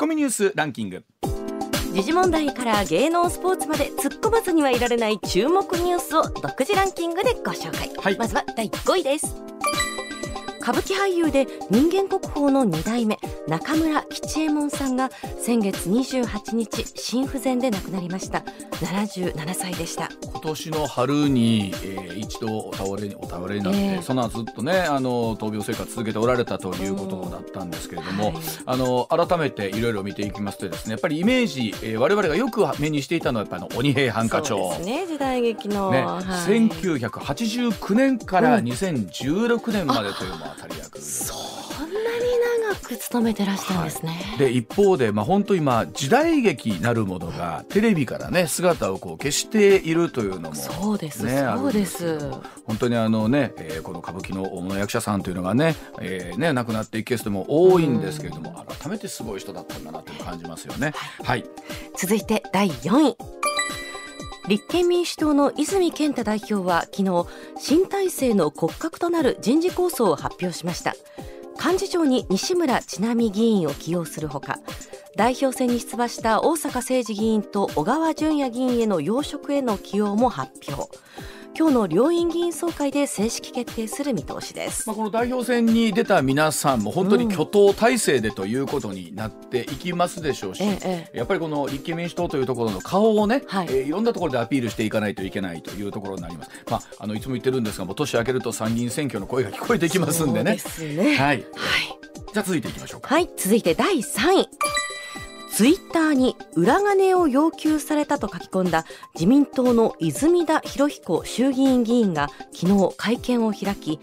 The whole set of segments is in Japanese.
コミニュースランキング。時事問題から芸能スポーツまで突っ込まずにはいられない注目ニュースを独自ランキングでご紹介、はい、まずは第5位です歌舞伎俳優で人間国宝の2代目中村吉右衛門さんが先月28日心不全で亡くなりました。77歳でした。今年の春に、えー、一度お倒れにお倒れになって、えー、その後ずっとねあの闘病生活続けておられたということだったんですけれども、はい、あの改めていろいろ見ていきますとですねやっぱりイメージ、えー、我々がよく目にしていたのはやっぱり鬼平犯科帳。ですね時代劇の、ねはい、1989年から2016年までというの。は当たり役そんなに長く勤めてらっしゃるんですね、はい、で一方で、まあ、本当今時代劇なるものがテレビからね姿をこう消しているというのも、ね、そうですそうです。本当にあのね、えー、この歌舞伎の大物役者さんというのがね,、えー、ね亡くなっていくケースでも多いんですけれども、改めてすごい人だったんだなと感じますよね。はい、続いて第4位立憲民主党の泉健太代表は昨日新体制の骨格となる人事構想を発表しました。幹事長に西村智奈美議員を起用するほか代表選に出馬した大阪誠二議員と小川淳也議員への要職への起用も発表。今日の両院議員総会で正式決定する見通しです、まあ、この代表選に出た皆さんも本当に挙党体制でということになっていきますでしょうし、うんええ、やっぱりこの立憲民主党というところの顔をね、はい。えー、いろんなところでアピールしていかないといけないというところになります、まあ、あのいつも言ってるんですがもう年明けると参議院選挙の声が聞こえてきますんでね。ね。はい、はい、じゃあ続いていきましょうか。はい。続いて第3位ツイッターに裏金を要求されたと書き込んだ自民党の泉田博彦衆議院議員が昨日会見を開き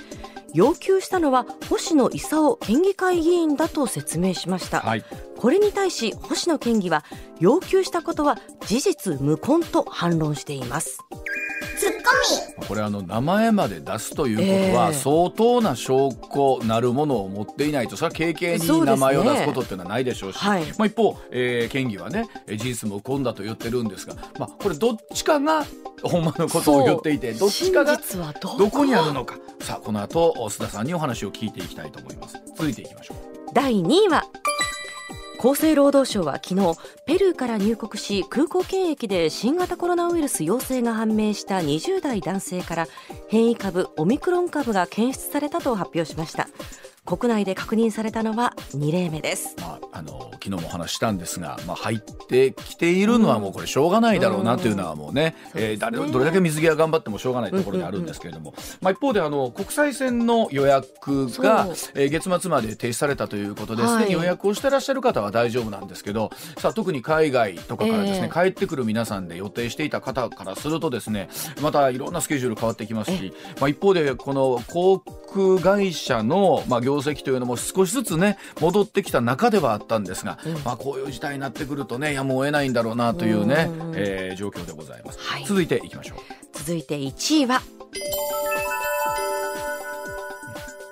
要求したのは星野伊佐夫県議会議員だと説明しました、はい、これに対し星野県議は要求したことは事実無根と反論しています。ツッコミ。これあの名前まで出すということは相当な証拠なるものを持っていないとそれは軽々に名前を出すことっていうのはないでしょうし、ねはい、まあ、一方、えー、県議はね事実無根だと言ってるんですが、まあ、これどっちかがほんまのことを言っていてどっちかがどこにあるのか。さあこの後須田さんにお話を聞いていきたいと思います。続いていきましょう。第2位は厚生労働省は昨日ペルーから入国し空港検疫で新型コロナウイルス陽性が判明した20代男性から変異株オミクロン株が検出されたと発表しました。国内で確認されたのは2例目です、まあ、あの昨日もお話したんですが、まあ、入ってきているのはもうこれしょうがないだろうなというのはもうねうん、えー、誰どれだけ水際頑張ってもしょうがないところにあるんですけれども、まあ、一方であの国際線の予約が、えー、月末まで停止されたということですね、はい、予約をしてらっしゃる方は大丈夫なんですけどさあ特に海外とかからですね、えー、帰ってくる皆さんで予定していた方からするとですねまたいろんなスケジュール変わってきますし、まあ、一方でこの航空会社の、まあ、業績というのも少しずつね戻ってきた中ではあったんですが、うん、まあ、こういう事態になってくるとねやむを得ないんだろうなというね、うえー、状況でございます、はい、続いていきましょう。続いて1位は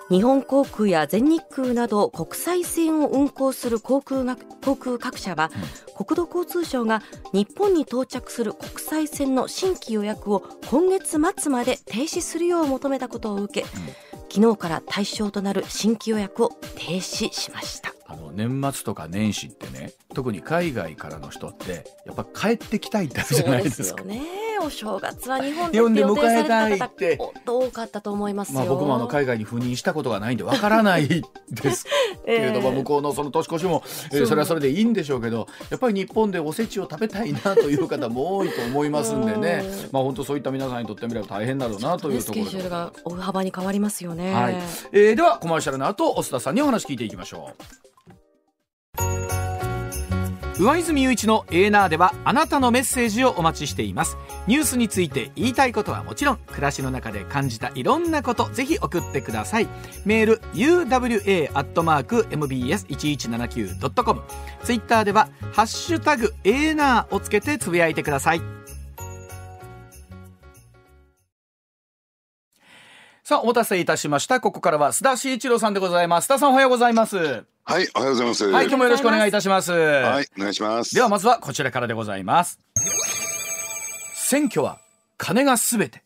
日本航空や全日空など国際線を運航する航空航空各社は、うん、国土交通省が日本に到着する国際線の新規予約を今月末まで停止するよう求めたことを受け、うん。昨日から対象となる新規予約を停止しました年末とか年始ってね特に海外からの人ってやっぱ帰ってきたいってあるじゃないですか。そうですよね。お正月は日本で予定された方って。多かったと思いますまあ、僕もあの海外に赴任したことがないんでわからないですけれども、えー、向こうのその年越しも、えー、それはそれでいいんでしょうけどやっぱり日本でおせちを食べたいなという方も多いと思いますんでね。まあ本当そういった皆さんにとってみれば大変だろうなというところスケジュールが大幅に変わりますよね、はい。えー、ではコマーシャルの後須田さんにお話聞いていきましょう。上泉雄一のエーナーではあなたのメッセージをお待ちしていますニュースについて言いたいことはもちろん暮らしの中で感じたいろんなことぜひ送ってくださいメール uwa.mbs1179.com ツイッターでは「ハッシュタグエーナー」をつけてつぶやいてくださいさあ、お待たせいたしました。ここからは須田慎一郎さんでございます。須田さん、おはようございます。はい、おはようございます。はい、今日もよろしくお願いいたします。はい、お願いします。では、まずはこちらからでございます。選挙は金がすべて。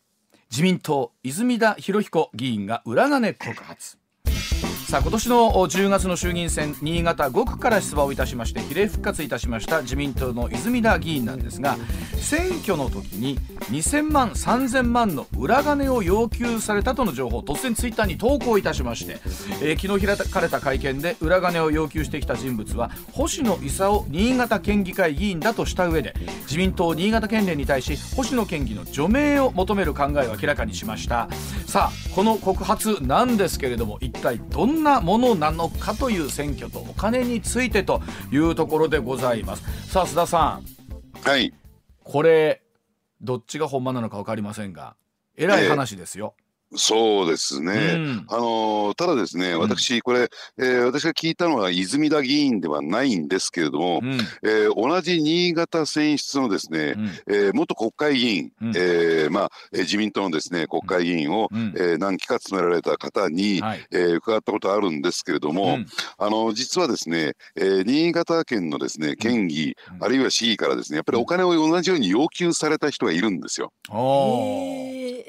自民党泉田博彦議員が裏金告発。さあ今年の10月の衆議院選新潟5区から出馬をいたしまして比例復活いたしました自民党の泉田議員なんですが選挙の時に2000万3000万の裏金を要求されたとの情報を突然ツイッターに投稿いたしまして、えー、昨日開かれた会見で裏金を要求してきた人物は星野伊佐新潟県議会議員だとした上で自民党新潟県連に対し星野県議の除名を求める考えを明らかにしました。さあこの告発なんですけれども一体どんなものなのかという選挙とお金についてというところでございます。さあ須田さん。はい。これどっちが本間なのか分かりませんがえらい話ですよ、えーそうですね、うん、あのただですね、私、これ、えー、私が聞いたのは泉田議員ではないんですけれども、うん、えー、同じ新潟選出のですね、うん、えー、元国会議員、うん、えー、まあ、自民党のですね国会議員を、うん、えー、何期か務められた方に、はい、えー、伺ったことあるんですけれども、あの実はですね、えー、新潟県のですね県議、あるいは市議からですね、やっぱりお金を同じように要求された人がいるんですよ。え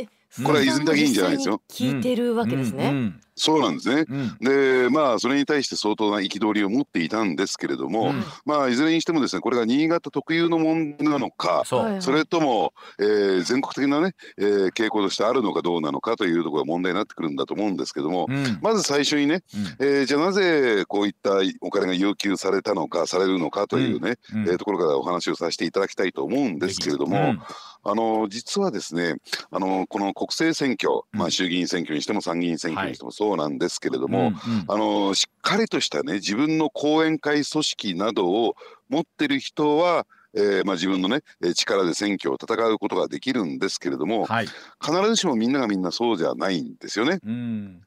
ーこれは泉田議員じゃないですよ。聞いてるわけですね。そうなんですね、うん、でまあそれに対して相当な憤りを持っていたんですけれども、うん、まあいずれにしてもですねこれが新潟特有の問題なのかそれとも、えー、全国的なね、えー、傾向としてあるのかどうなのかというところが問題になってくるんだと思うんですけども、うん、まず最初にね、うん、えー、じゃあなぜこういったお金が要求されたのかされるのかというね、うん、えー、ところからお話をさせていただきたいと思うんですけれども、あの実はですねあのこの国政選挙、まあ、衆議院選挙にしても参議院選挙にしてもそうなんですけれども、はいうんうん、あのしっかりとしたね自分の後援会組織などを持ってる人はえーまあ、自分のね力で選挙を戦うことができるんですけれども、はい、必ずしもみんながみんなそうじゃないんですよね。うん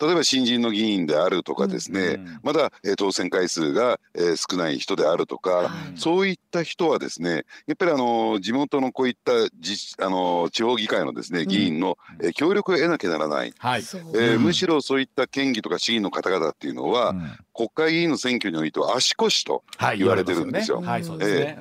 例えば新人の議員であるとかですね、うん。うん、まだ、えー、当選回数が、えー、少ない人であるとか、はい、そういった人はですねやっぱりあの地元のこういったじあの地方議会のですね議員の、うん、えー、協力を得なきゃならない、はい、えー、むしろそういった県議とか市議の方々っていうのは、うん、国会議員の選挙においては足腰と言われてるんですよ。はい、そうですね。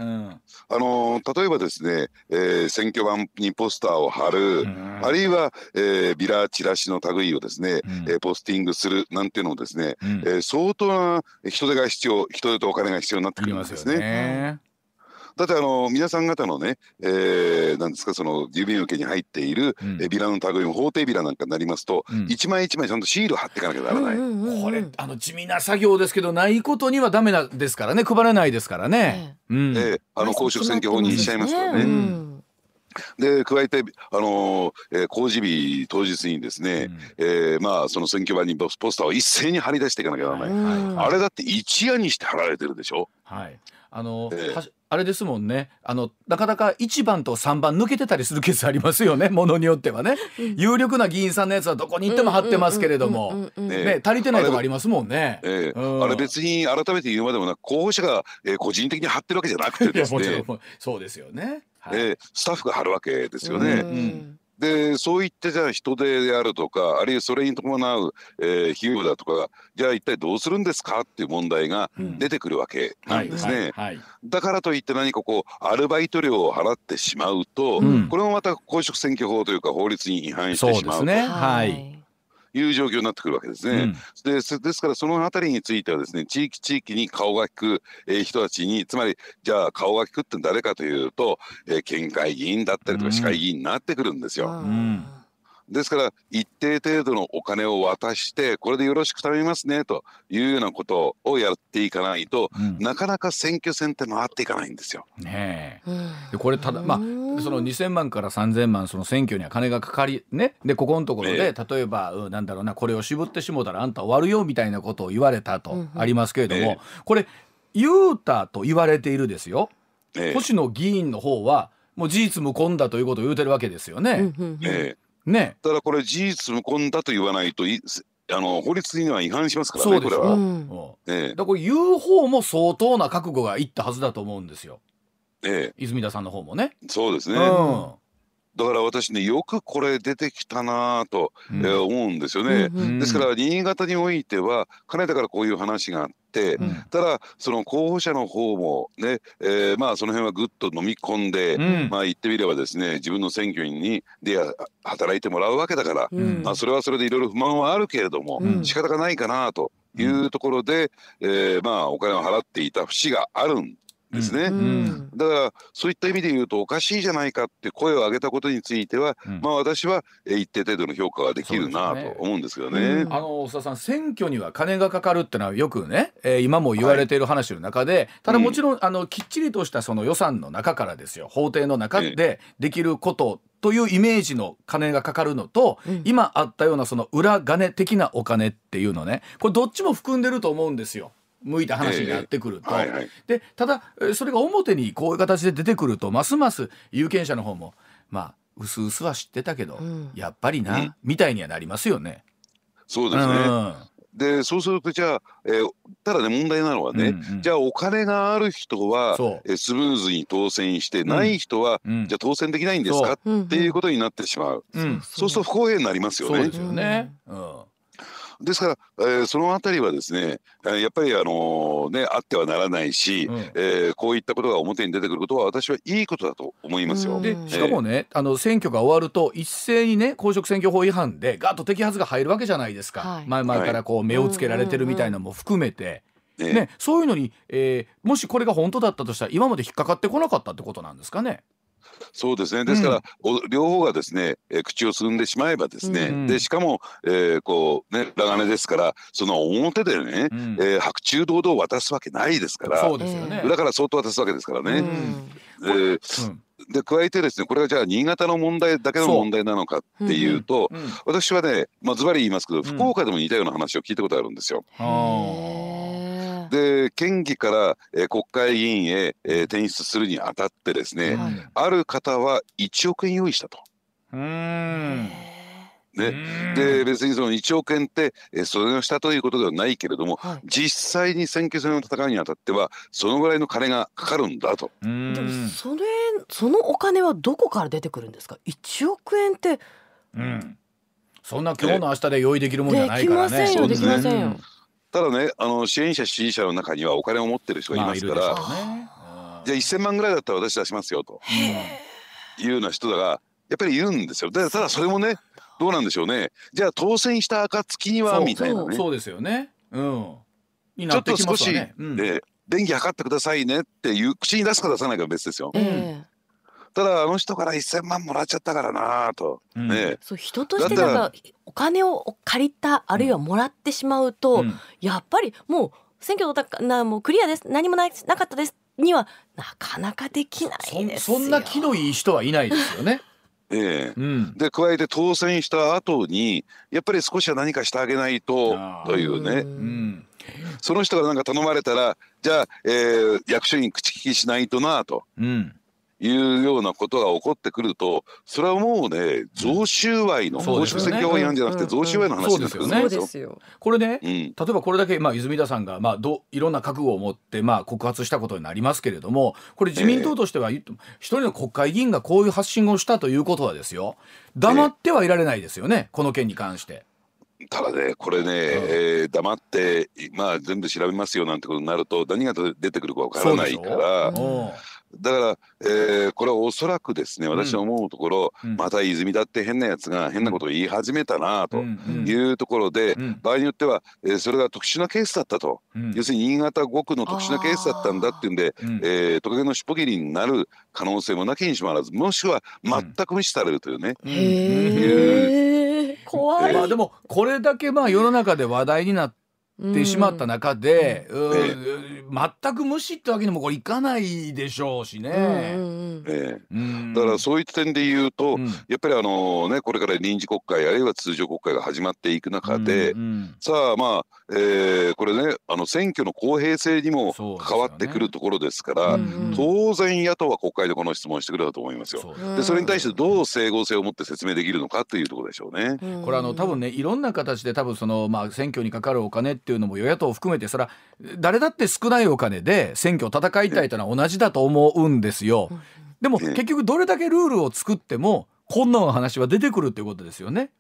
あの例えばですね、えー、選挙版にポスターを貼る、うん、あるいは、えー、ビラチラシの類をですね、うん、えー、ポスティングするなんていうのをですね、うん、えー、相当な人手が必要人手とお金が必要になってくるんですね。だってあの皆さん方のね、えー、なんですかその郵便受けに入っている、うん、ビラの類も法定ビラなんかになりますと、うん、一枚一枚ちゃんとシール貼っていかなきゃならない。これあの地味な作業ですけどないことにはダメなですからね。配れないですからね。え。ー、うん、えー、あの公職選挙法にしちゃいますからね。うん。で加えて、あのーえー、公示日当日にですね、うん、えー、まあ、その選挙場にポスターを一斉に貼り出していかなきゃならない、はい、あれだって一夜にして貼られてるでしょ？はい。あの、えー、あれですもんね。あのなかなか1番と3番抜けてたりするケースありますよね。ものによってはね、有力な議員さんのやつはどこに行っても貼ってますけれども。ね。足りてないとこありますもんね。えー、うん、あれ別に改めて言うまでもなく候補者が、えー、個人的に貼ってるわけじゃなくてですね。そうですよね、はい、えー、スタッフが貼るわけですよね。うんでそういったじゃあ人手であるとかあるいはそれに伴う、えー、費用だとかじゃあ一体どうするんですかっていう問題が出てくるわけなんですね。だからといって何かこうアルバイト料を払ってしまうと、うん、これもまた公職選挙法というか法律に違反してしまうと。ね、はいいう状況になってくるわけですね。うん、でですからその辺りについてはですね地域地域に顔が利く、えー、人たちにつまりじゃあ顔が利くって誰かというと、えー、県会議員だったりとか市会議員になってくるんですよ。うんですから一定程度のお金を渡してこれでよろしく頼みますねというようなことをやっていかないと、うん、なかなか選挙戦って回っていかないんですよ。ねでこれただまあその2,000万から3,000万その選挙には金がかかりね。でここのところで、例えば、うん、なんだろうなこれを絞ってしもたらあんた終わるよみたいなことを言われたとありますけれども、これ言うたと言われているですよ、星野議員の方はもう事実無根だということを言うてるわけですよね。ええね、ただこれ事実無根だと言わないといあの法律には違反しますからねこれは。うん、ええ、だこれ言う方も相当な覚悟がいったはずだと思うんですよ。ええ、泉田さんの方もね。そうですね。うんだから私ねよくこれ出てきたなと、うん、えー、思うんですよね、うんうん、ですから新潟においてはかねてからこういう話があって、うん、ただその候補者の方もね、えー、まあその辺はぐっと飲み込んで、うん、まあ言ってみればですね自分の選挙にで働いてもらうわけだから、まあそれはそれでいろいろ不満はあるけれども、うん、仕方がないかなというところで、えー、まあお金を払っていた節があるんですね、うん、だからそういった意味で言うとおかしいじゃないかって声を上げたことについては、うん、まあ私は一定程度の評価ができるなと思うんですけどね。ねあの大田さん選挙には金がかかるってのはよくね、えー、今も言われている話の中で、はい、ただもちろん、あのきっちりとしたその予算の中からですよ法廷の中でできることというイメージの金がかかるのと、うん、今あったようなその裏金的なお金っていうのねこれどっちも含んでると思うんですよ。向いた話になってくると、えーはいはい、でただそれが表にこういう形で出てくるとますます有権者の方もまあうすうすは知ってたけど、うん、やっぱりな、うん、みたいにはなりますよね。そうですね、うん。でそうするとじゃあ、えー、ただね問題なのはね、うんうん、じゃあお金がある人はえスムーズに当選して、うん、ない人は、うん、じゃあ当選できないんですかっていうことになってしまう、うん、そうすると不公平になりますよね。そうですよね、うんですから、えー、そのあたりはですね、やっぱりあのー、ね、あってはならないし、うん、えー、こういったことが表に出てくることは私はいいことだと思いますよ。でしかもね、あの選挙が終わると一斉にね公職選挙法違反でガーッと摘発が入るわけじゃないですか、はい、前々からこう目をつけられてるみたいなのも含めて。ね、ね、そういうのに、えー、もしこれが本当だったとしたら今まで引っかかってこなかったってことなんですかね。そうですね。ですから、うん、両方がですね、えー、口を結んでしまえばですね、うん、でしかも、えー、こうね裏金ですからその表でね、うん、えー、白昼堂々渡すわけないですからそうですよ、ね、裏から相当渡すわけですからね。えーで加えてですねこれはじゃあ新潟の問題だけの問題なのかっていうと、うんうん、私はね、まあ、ずばり言いますけど、福岡でも似たような話を聞いたことあるんですよ。で県議から、えー、国会議員へ、えー、転出するにあたってですね、はい、ある方は1億円用意したと。うん。ね、で別にその1億円ってえそれをしたということではないけれども、はい、実際に選挙戦の戦いにあたってはそのぐらいの金がかかるんだと。でもそれそのお金はどこから出てくるんですか？1億円って、うん、そんな今日の明日で用意できるもんじゃないからね。できませんよできませんよ。ただねあの支援者支持者の中にはお金を持ってる人がいますから、まあね、じゃあ1,000万ぐらいだったら私出しますよというような人がやっぱりいるんですよ。ただそれもねどうなんでしょうね。じゃあ当選した暁にはみたいなね。そうですよね。うん。ちょっと少し、ねうん、で電気測ってくださいねっていう口に出すか出さないか別ですよ、うん、ただあの人から1,000万もらっちゃったからなと、うん、ねそう人としてなんかお金を借りたあるいはもらってしまうと、やっぱりもう選挙のなもうクリアです何もななかったですにはなかなかできないですそんな気のいい人はいないですよね。ええ。うん、で加えて当選した後にやっぱり少しは何かしてあげないとというね、うん、その人が何か頼まれたらじゃあ、えー、役所に口利きしないとなと、うん、いうようなことが起こってくるとそれはもうね贈収賄の公職選挙法違反じゃなくて贈収賄の話ですよ。ね。そうですよこれね、うん、例えばこれだけ、まあ、泉田さんが、まあ、どいろんな覚悟を持って、まあ、告発したことになりますけれどもこれ自民党としては、えー、一人の国会議員がこういう発信をしたということはですよ。黙ってはいられないですよね、えー、この件に関して。ただねこれね、うん、えー、黙ってまあ全部調べますよなんてことになると何が出てくるかわからないから。だから、えー、これはおそらくですね私は思うところ、うん、また泉だって変なやつが変なことを言い始めたなというところで、うん。うん、場合によっては、えー、それが特殊なケースだったと、要するに新潟5区の特殊なケースだったんだっていうんで、えー、トカゲの尻尾切りになる可能性もなきにしもあらずもしくは全く無視されるというね。へ怖い、まあ、でもこれだけまあ世の中で話題になってしまった中で、うん、全く無視ってわけにもこれいかないでしょうしね。ええ、だからそういった点で言うと、うん、やっぱりあのねこれから臨時国会あるいは通常国会が始まっていく中で、うんうん、さあまあ、えー、これねあの選挙の公平性にも関わってくるところですから、ね。うんうん、当然野党は国会でこの質問してくれたと思いますよ。でそれに対してどう整合性を持って説明できるのかというところでしょうね。これあの多分ねいろんな形で多分そのまあ選挙にかかるお金っていうのも与野党を含めてそれは誰だって少ないお金で選挙を戦いたいというのは同じだと思うんですよ。でも結局どれだけルールを作ってもこんな話は出てくるっていうことですよね。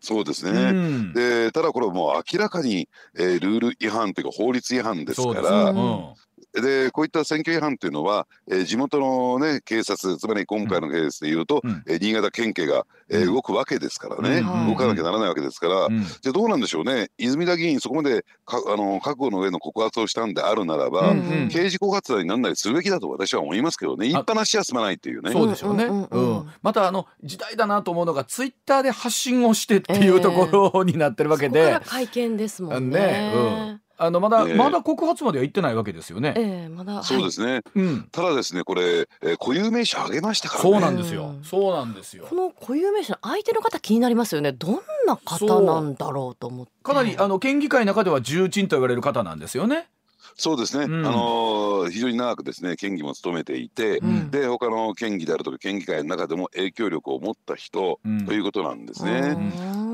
そうですね、うん、でただこれもう明らかに、えー、ルール違反というか法律違反ですから、うん、でこういった選挙違反っていうのは、えー、地元の、ね、警察つまり今回のケースでいうと、うん、えー、新潟県警が、えー、動くわけですからね、うん、動かなきゃならないわけですから、うん、じゃあどうなんでしょうね。泉田議員そこまでかあの覚悟の上の告発をしたんであるならば、うんうん、刑事告発にならないするべきだと私は思いますけどね。言いっぱなしは済まないっていうね。そうでしょうね、うんまたあの時代だなと思うのがツイッターで発信をしてっていうところになってるわけで。えー、会見ですもんね。ね。うんあのまだ、えー、まだ告発までは行ってないわけですよね。えー、まだそうですね。はい、うん、ただですねこれ、えー、固有名詞あげましたから、ね、そうなんですよ。そうなんですよ。この固有名詞の相手の方気になりますよね。どんな方なんだろうと思って。かなりあの県議会の中では重鎮と言われる方なんですよね。そうですね、うん、あの非常に長くですね県議も務めていて、うん、で他の県議であるとか県議会の中でも影響力を持った人、うん、ということなんですね。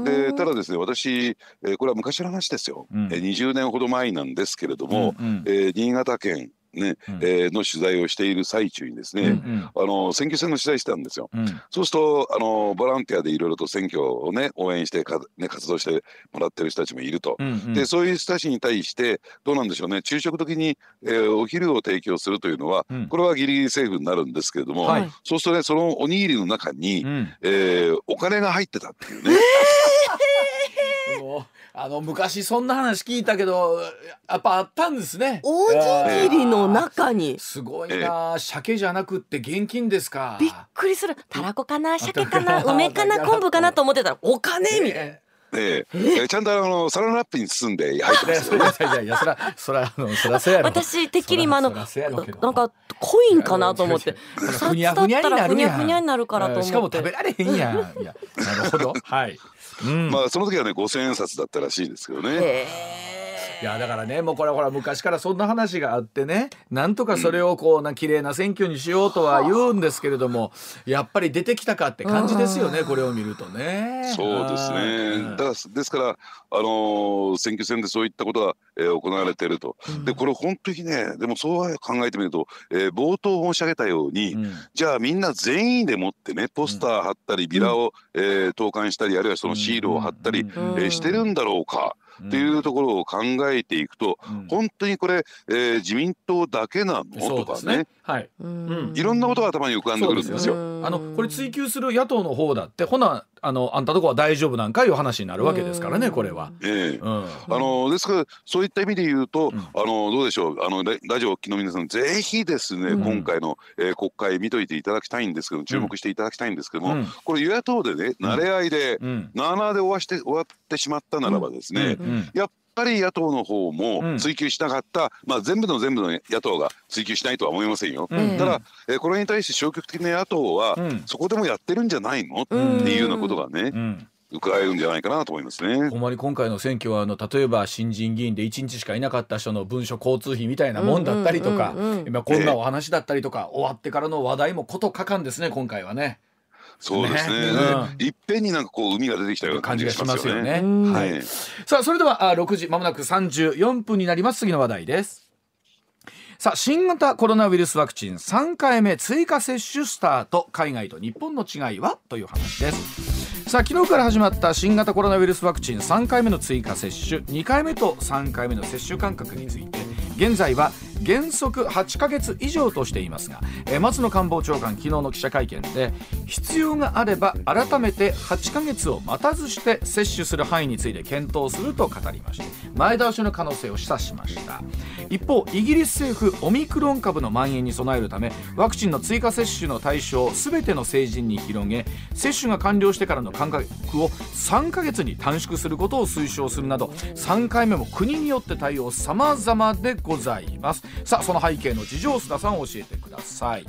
でただですね私、えー、これは昔の話ですよ、うん、えー、20年ほど前なんですけれども、うんうん、えー、新潟県ね、うん、えー、の取材をしている最中にですね、うんうん、あの選挙戦の取材したんですよ。うん、そうするとあのボランティアでいろいろと選挙をね応援してか、ね、活動してもらってる人たちもいると、うんうん、でそういう人たちに対してどうなんでしょうね。昼食時に、えー、お昼を提供するというのは、うん、これはギリギリセーフになるんですけれども、はい、そうするとねそのおにぎりの中に、うん、えー、お金が入ってたっていうね。えーあの昔そんな話聞いたけどやっぱあったんですねおにぎりの中にすごいな鮭じゃなくって現金ですかびっくりするたらこかな？鮭かな？梅かな？昆布かな？と思ってたらお金みたいな。ええちゃんとあのサランラップに包んで入ってますよ、ね。いやいやそらそらあのそらせやろ。私てっきり今のなんかコインかなと思って。ふにゃふにゃになるやん。ふにゃになるからと思って。しかも食べられへんやん。いやなるほど。はい。うん、まあその時はね五千円札だったらしいですけどね。いやだからねもうこれほら昔からそんな話があってねなんとかそれをこうな綺麗な選挙にしようとは言うんですけれどもやっぱり出てきたかって感じですよねこれを見るとね。そうですね。だからですから、あのー、選挙戦でそういったことが、えー、行われていると。でこれ本当にねでもそう考えてみると、えー、冒頭申し上げたように、うん、じゃあみんな全員でもってねポスター貼ったりビラを、うん、えー、投函したりあるいはそのシールを貼ったり、うん、えー、してるんだろうか。っていうところを考えていくと、うん、本当にこれ、えー、自民党だけなの？とかねはい、いろんなことが頭に浮かんでくるんですよ。あのこれ追及する野党の方だってほなあのあんたとこは大丈夫なんかいう話になるわけですからねこれは。ええ。うん、あのですからそういった意味で言うと、うん、あのどうでしょうあのラジオを聞きの皆さんぜひですね、うん、今回の、えー、国会見といていただきたいんですけど注目していただきたいんですけども、これ与野党でね慣れ合いで、なあなあで終わして終わってしまったならばですね、やっぱり野党の方も追及しなかった、うん、まあ、全部の全部の野党が追及しないとは思いませんよ。うん、ただ、えー、これに対して消極的な野党は、うん、そこでもやってるんじゃないの？っていうようなことがね、伺えるんじゃないかなと思いますね。ほんまに今回の選挙はあの例えば新人議員で1日しかいなかった人の文書交通費みたいなもんだったりとか、今こんなお話だったりとか、終わってからの話題もことかかんですね今回はね。そうですね。いっぺんになんかこう海が出てきたような感じがしますよね。はい。さあそれではあ6時まもなく34分になります次の話題です。さあ新型コロナウイルスワクチン3回目追加接種スタート。海外と日本の違いは？という話です。さあ昨日から始まった新型コロナウイルスワクチン3回目の追加接種。2回目と3回目の接種間隔について現在は原則8ヶ月以上としていますが、え松野官房長官昨日の記者会見で必要があれば改めて8ヶ月を待たずして接種する範囲について検討すると語りまして前倒しの可能性を示唆しました。一方イギリス政府オミクロン株の蔓延に備えるためワクチンの追加接種の対象を全ての成人に広げ接種が完了してからの間隔を3ヶ月に短縮することを推奨するなど3回目も国によって対応様々でございます。さあその背景の事情須田さん教えてください。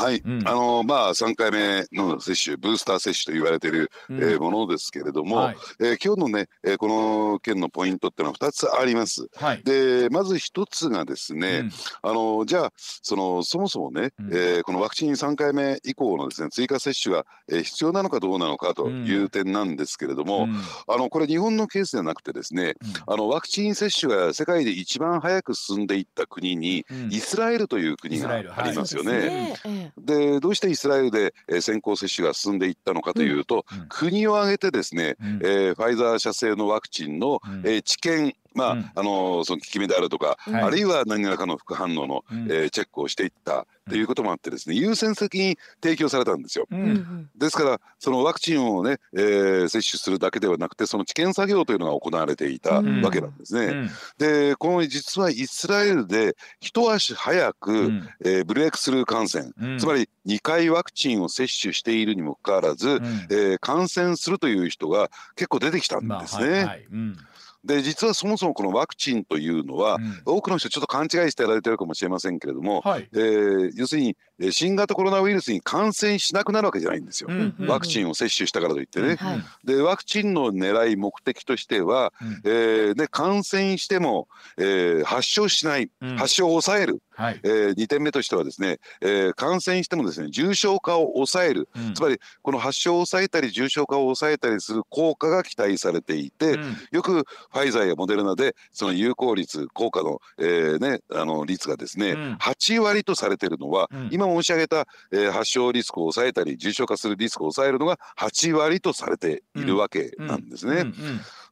はい、うん、あのまあ3回目の接種ブースター接種と言われている、うん、えー、ものですけれども、はい、えー、今日のね、えー、この件のポイントっていうのは2つあります。はい、でまず1つがですね、うん、あのじゃあそのそもそもね、うん、えー、このワクチン3回目以降のですね追加接種が、えー、必要なのかどうなのかという点なんですけれども、あのこれ日本のケースではなくてですね、あのワクチン接種が世界で一番早く進んでいった国に、イスラエルという国がありますよね。えー、でどうしてイスラエルで、えー、先行接種が進んでいったのかというと、うん、国を挙げてですね、うん、えー、ファイザー社製のワクチンの、うん、えー、治験まあ、うん、あのその効き目であるとか、はい、あるいは何らかの副反応の、うん、えー、チェックをしていったということもあってですね優先的に提供されたんですよ。うん、ですからそのワクチンをね、えー、接種するだけではなくてその治験作業というのが行われていたわけなんですね。でこの実はイスラエルで一足早く、うん、えー、ブレイクスルー感染、つまり2回ワクチンを接種しているにもかかわらず、うん、えー、感染するという人が結構出てきたんですね。まあはいはい。うんで実はそもそもこのワクチンというのは、うん、多くの人ちょっと勘違いしてやられてるかもしれませんけれども、はい、えー、要するに新型コロナウイルスに感染しなくなるわけじゃないんですよ、うんうん、ワクチンを接種したからといってね。でワクチンの狙い目的としては、うん、えー、で感染しても、えー、発症しない、発症を抑える、はい、えー、2点目としてはですね、えー、感染してもですね重症化を抑える、うん、つまりこの発症を抑えたり重症化を抑えたりする効果が期待されていて、うん、よくファイザーやモデルナでその有効率効果の,、えーね、あの率がですね、うん、8割とされているのは、うん、今申し上げた、えー、発症リスクを抑えたり重症化するリスクを抑えるのが8割とされているわけなんですね。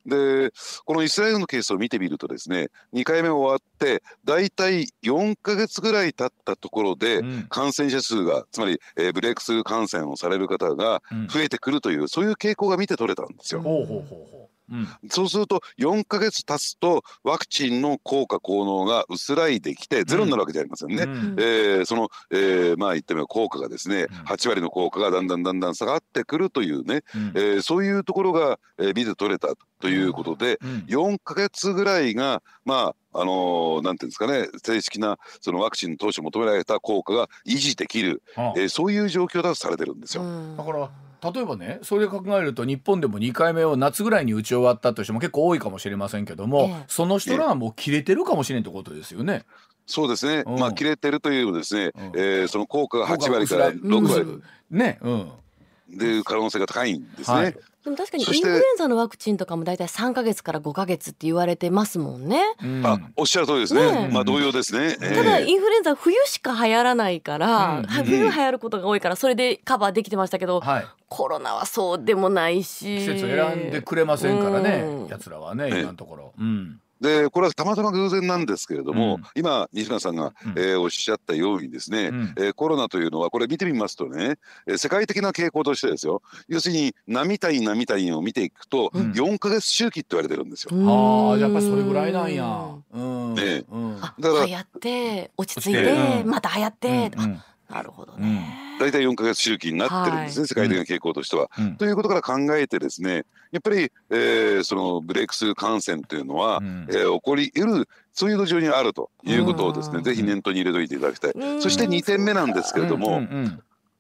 でこのイスラエルのケースを見てみるとですね2回目終わって大体4か月ぐらい経ったところで感染者数が、つまり、えー、ブレイクスルー感染をされる方が増えてくるという、そういう傾向が見て取れたんですよ。ほうほうほううん、そうすると4か月経つとワクチンの効果効能が薄らいできてゼロになるわけじゃありませんね。うん、えー、その、えー、まあ言ってみれば効果がですね8割の効果がだんだんだんだん下がってくるというね、うん、えー、そういうところが、えー、見て取れたということで、うん、4か月ぐらいがまああのー、なんていうんですかね正式なそのワクチンの当初求められた効果が維持できる、えー、そういう状況だとされてるんですよ。だから例えばねそれで考えると日本でも2回目を夏ぐらいに打ち終わったという人も結構多いかもしれませんけども、ええ、その人らはもう切れてるかもしれんってことですよね。そうですね、うん、まあ切れてるというですね、うん、えー、その効果が8割から6割、うん、ね、うん、でいう可能性が高いんですね。はいでも確かにインフルエンザのワクチンとかも大体3か月から5か月って言われてますもんね。うん、あおっしゃる通りですね。ねまあ同様ですね。ただインフルエンザ冬しか流行らないから、うん、冬流行ることが多いからそれでカバーできてましたけど、はい、コロナはそうでもないし。季節選んでくれませんからね、うん、奴らはね今のところ。うんでこれはたまたま偶然なんですけれども、うん、今西村さんが、うん、えー、おっしゃったようにですね、うん、えー、コロナというのはこれ見てみますとね、えー、世界的な傾向としてですよ。要するに波単位波単位を見ていくと、うん、4か月周期って言われてるんですよ。ああやっぱりそれぐらいなんや。うん、ね、うん、だから流行って落ち着いて、また流行って、なるほどね。大体4か月周期になってるんですね、はい、世界的な傾向としては。うん、ということから考えてですねやっぱり、えー、そのブレイクスルー感染というのは、うん、えー、起こり得るそういう土壌にあるということをですね、ぜひ念頭に入れといていただきたい。そして2点目なんですけれども、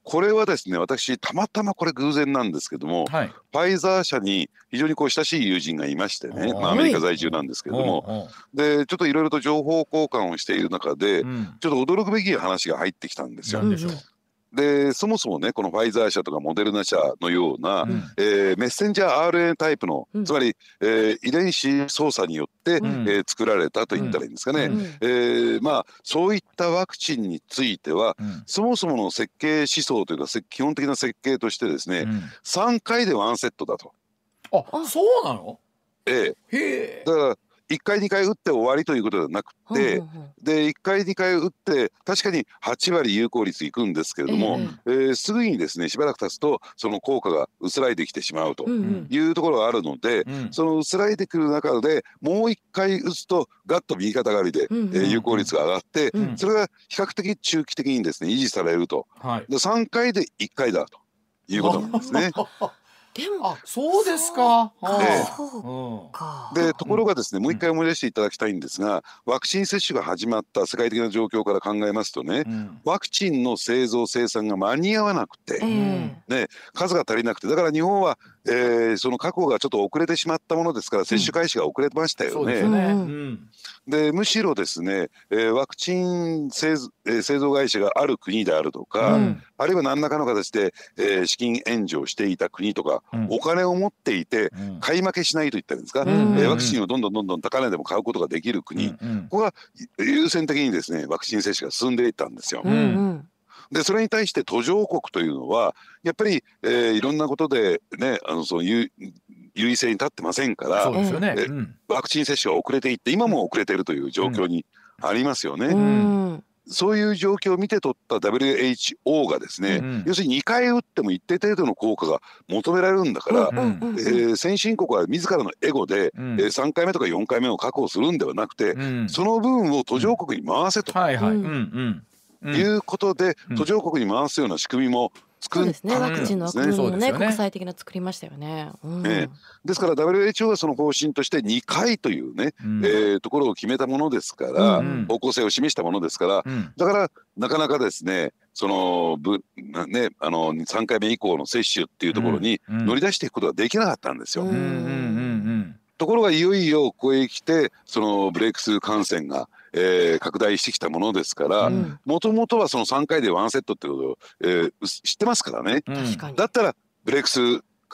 これはですね私たまたまこれ偶然なんですけども、はい、ファイザー社に非常にこう親しい友人がいましてね、まあ、アメリカ在住なんですけども、でちょっといろいろと情報交換をしている中で、うん、ちょっと驚くべき話が入ってきたんですよ。でそもそもねこのファイザー社とかモデルナ社のような、うん、えー、メッセンジャー RNA タイプの、うん、つまり、えー、遺伝子操作によって、うん、えー、作られたと言ったらいいんですかね、うん、えー、まあ、そういったワクチンについては、そもそもの設計思想というか基本的な設計としてですね、うん、3回でワンセットだと。あそうなの？ええ、だから1回2回打って終わりということではなくて、で1回2回打って確かに8割有効率いくんですけれども、えー、えー、すぐにですねしばらく経つとその効果が薄らいできてしまうというところがあるので、うん。うん、その薄らいでくる中でもう1回打つとガッと右肩上がりで、うんうん、えー、有効率が上がって、うん、それが比較的中期的にですね維持されると、はい、で3回で1回だということなんですね。でもあそうですか。でところがですねもう一回思い出していただきたいんですが、ワクチン接種が始まった世界的な状況から考えますとね、うん、ワクチンの製造生産が間に合わなくて、うん、ね数が足りなくてだから日本は、えー、その確保がちょっと遅れてしまったものですから接種開始が遅れましたよね。でむしろですね、えー、ワクチン製,、えー、製造会社がある国であるとか、うん、あるいは何らかの形で、えー、資金援助をしていた国とか、うん、お金を持っていて、買い負けしないといったんですか、うん、えー、ワクチンをどんどんどんどん高値でも買うことができる国、ここが優先的にですねワクチン接種が進んでいったんですよ。でそれに対して途上国というのはやっぱり、えー、いろんなことでねあのその優優位性に立ってませんから、ね。うん、ワクチン接種が遅れていって今も遅れているという状況にありますよね。うん。そういう状況を見て取った WHO がですね、うん、要するに2回打っても一定程度の効果が求められるんだから、うん、えー、先進国は自らのエゴで、うん、えー、3回目とか4回目を確保するんではなくて、うん、その分を途上国に回せと。はいはいいうことで、途上国に回すような仕組みも作そうですね。ワクチンの枠組みもね、ね、国際的な作りましたよね、うん、ねですから WHO はその方針として2回というね、うん、えー、ところを決めたものですから、うん、方向性を示したものですから、うん、だからなかなかですねそのぶねあの3回目以降の接種っていうところに乗り出していくことができなかったんですよ。ところがいよいよここへ来てそのブレイクスルー感染がえー、拡大してきたものですからもともとはその3回でワンセットってことを、えー、知ってますからね。だったらブレイクス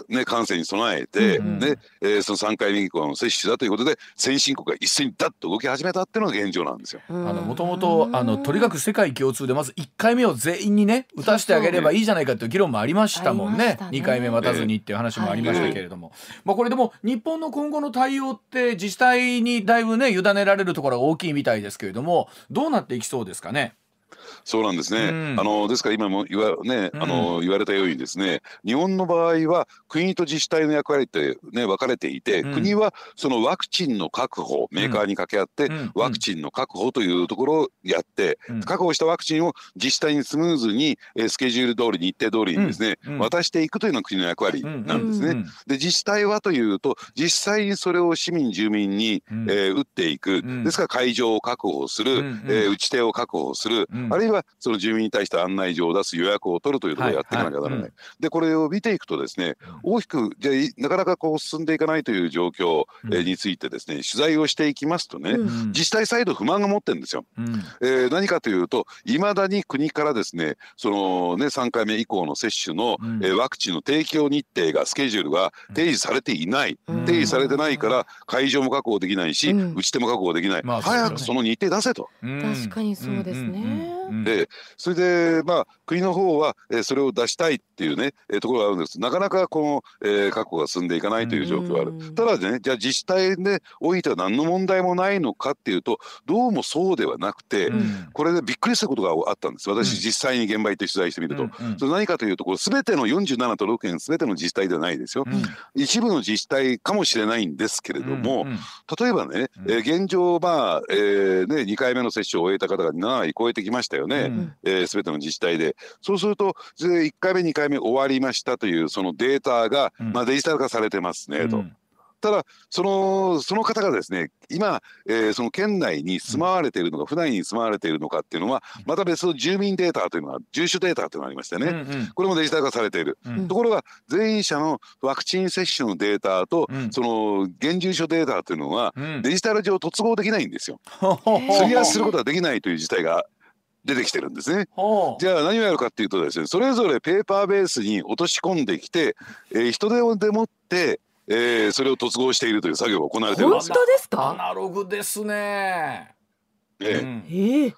ね、感染に備えて、うんうん、ねえー、その3回目以降の接種だということで先進国が一斉にダッと動き始めたっていうのが現状なんですよ。もともとあのとにかく世界共通でまず1回目を全員にね打たせてあげればいいじゃないかという議論もありましたもんね。ね。2回目待たずにっていう話もありましたけれども、まあ、これでも日本の今後の対応って自治体にだいぶね委ねられるところが大きいみたいですけれどもどうなっていきそうですかね？そうなんですね。うん、あのですから今も言わね、あの言われたようにですね、日本の場合は国と自治体の役割ってね分かれていて、うん、国はそのワクチンの確保、メーカーに掛け合って、ワクチンの確保というところをやって、確保したワクチンを自治体にスムーズにスケジュール通り日程通りにですね、渡していくというのが国の役割なんですね。で自治体はというと実際にそれを市民住民に、えー、打っていく、ですから会場を確保する、えー、打ち手を確保する、あるいははその住民に対して案内状を出す予約を取るというところをやっていかなきゃならない。はいはいうん、でこれを見ていくとですね大きくじゃなかなかこう進んでいかないという状況、えについてですね取材をしていきますとね、うん、自治体サイド不満が持ってるんですよ。うん、えー、何かというといまだに国からですねそのね3回目以降の接種の、うん、えー、ワクチンの提供日程がスケジュールが提示されていない、提示されてないから会場も確保できないし、打ち手も確保できない、まあ、早くその日程出せと。確かにそうですね。でそれでまあ国の方は、えー、それを出したいっていうね、えー、ところがあるんです。なかなかこの、えー、確保が進んでいかないという状況がある。ただねじゃあ自治体でおいては何の問題もないのかっていうとどうもそうではなくて、うん、これでびっくりしたことがあったんです。私実際に現場行って取材してみると、それ何かというとこれ全ての47都道府県全ての自治体ではないですよ、うん、一部の自治体かもしれないんですけれども、例えばね、えー、現状まあ、えーね、2回目の接種を終えた方が7割超えてきましたよね、うん。えー、全ての自治体で。そうすると1回目2回目終わりましたというそのデータが、まあ、デジタル化されてますねと。ただそのその方がですね今、えー、その県内に住まわれているのか、府内に住まわれているのかっていうのはまた別の住民データというのが住所データというのがありましてね、うんうん、これもデジタル化されている、うん、ところが全員者のワクチン接種のデータと、うん、その現住所データというのは、デジタル上突合できないんですよ。すり合わせすることができないという事態が出てきてるんですね。じゃあ何をやるかっていうとですねそれぞれペーパーベースに落とし込んできて、えー、人手をでもって、えー、それを突合しているという作業が行われてるんですよ。本当ですか？アナログですね。ええ。ー、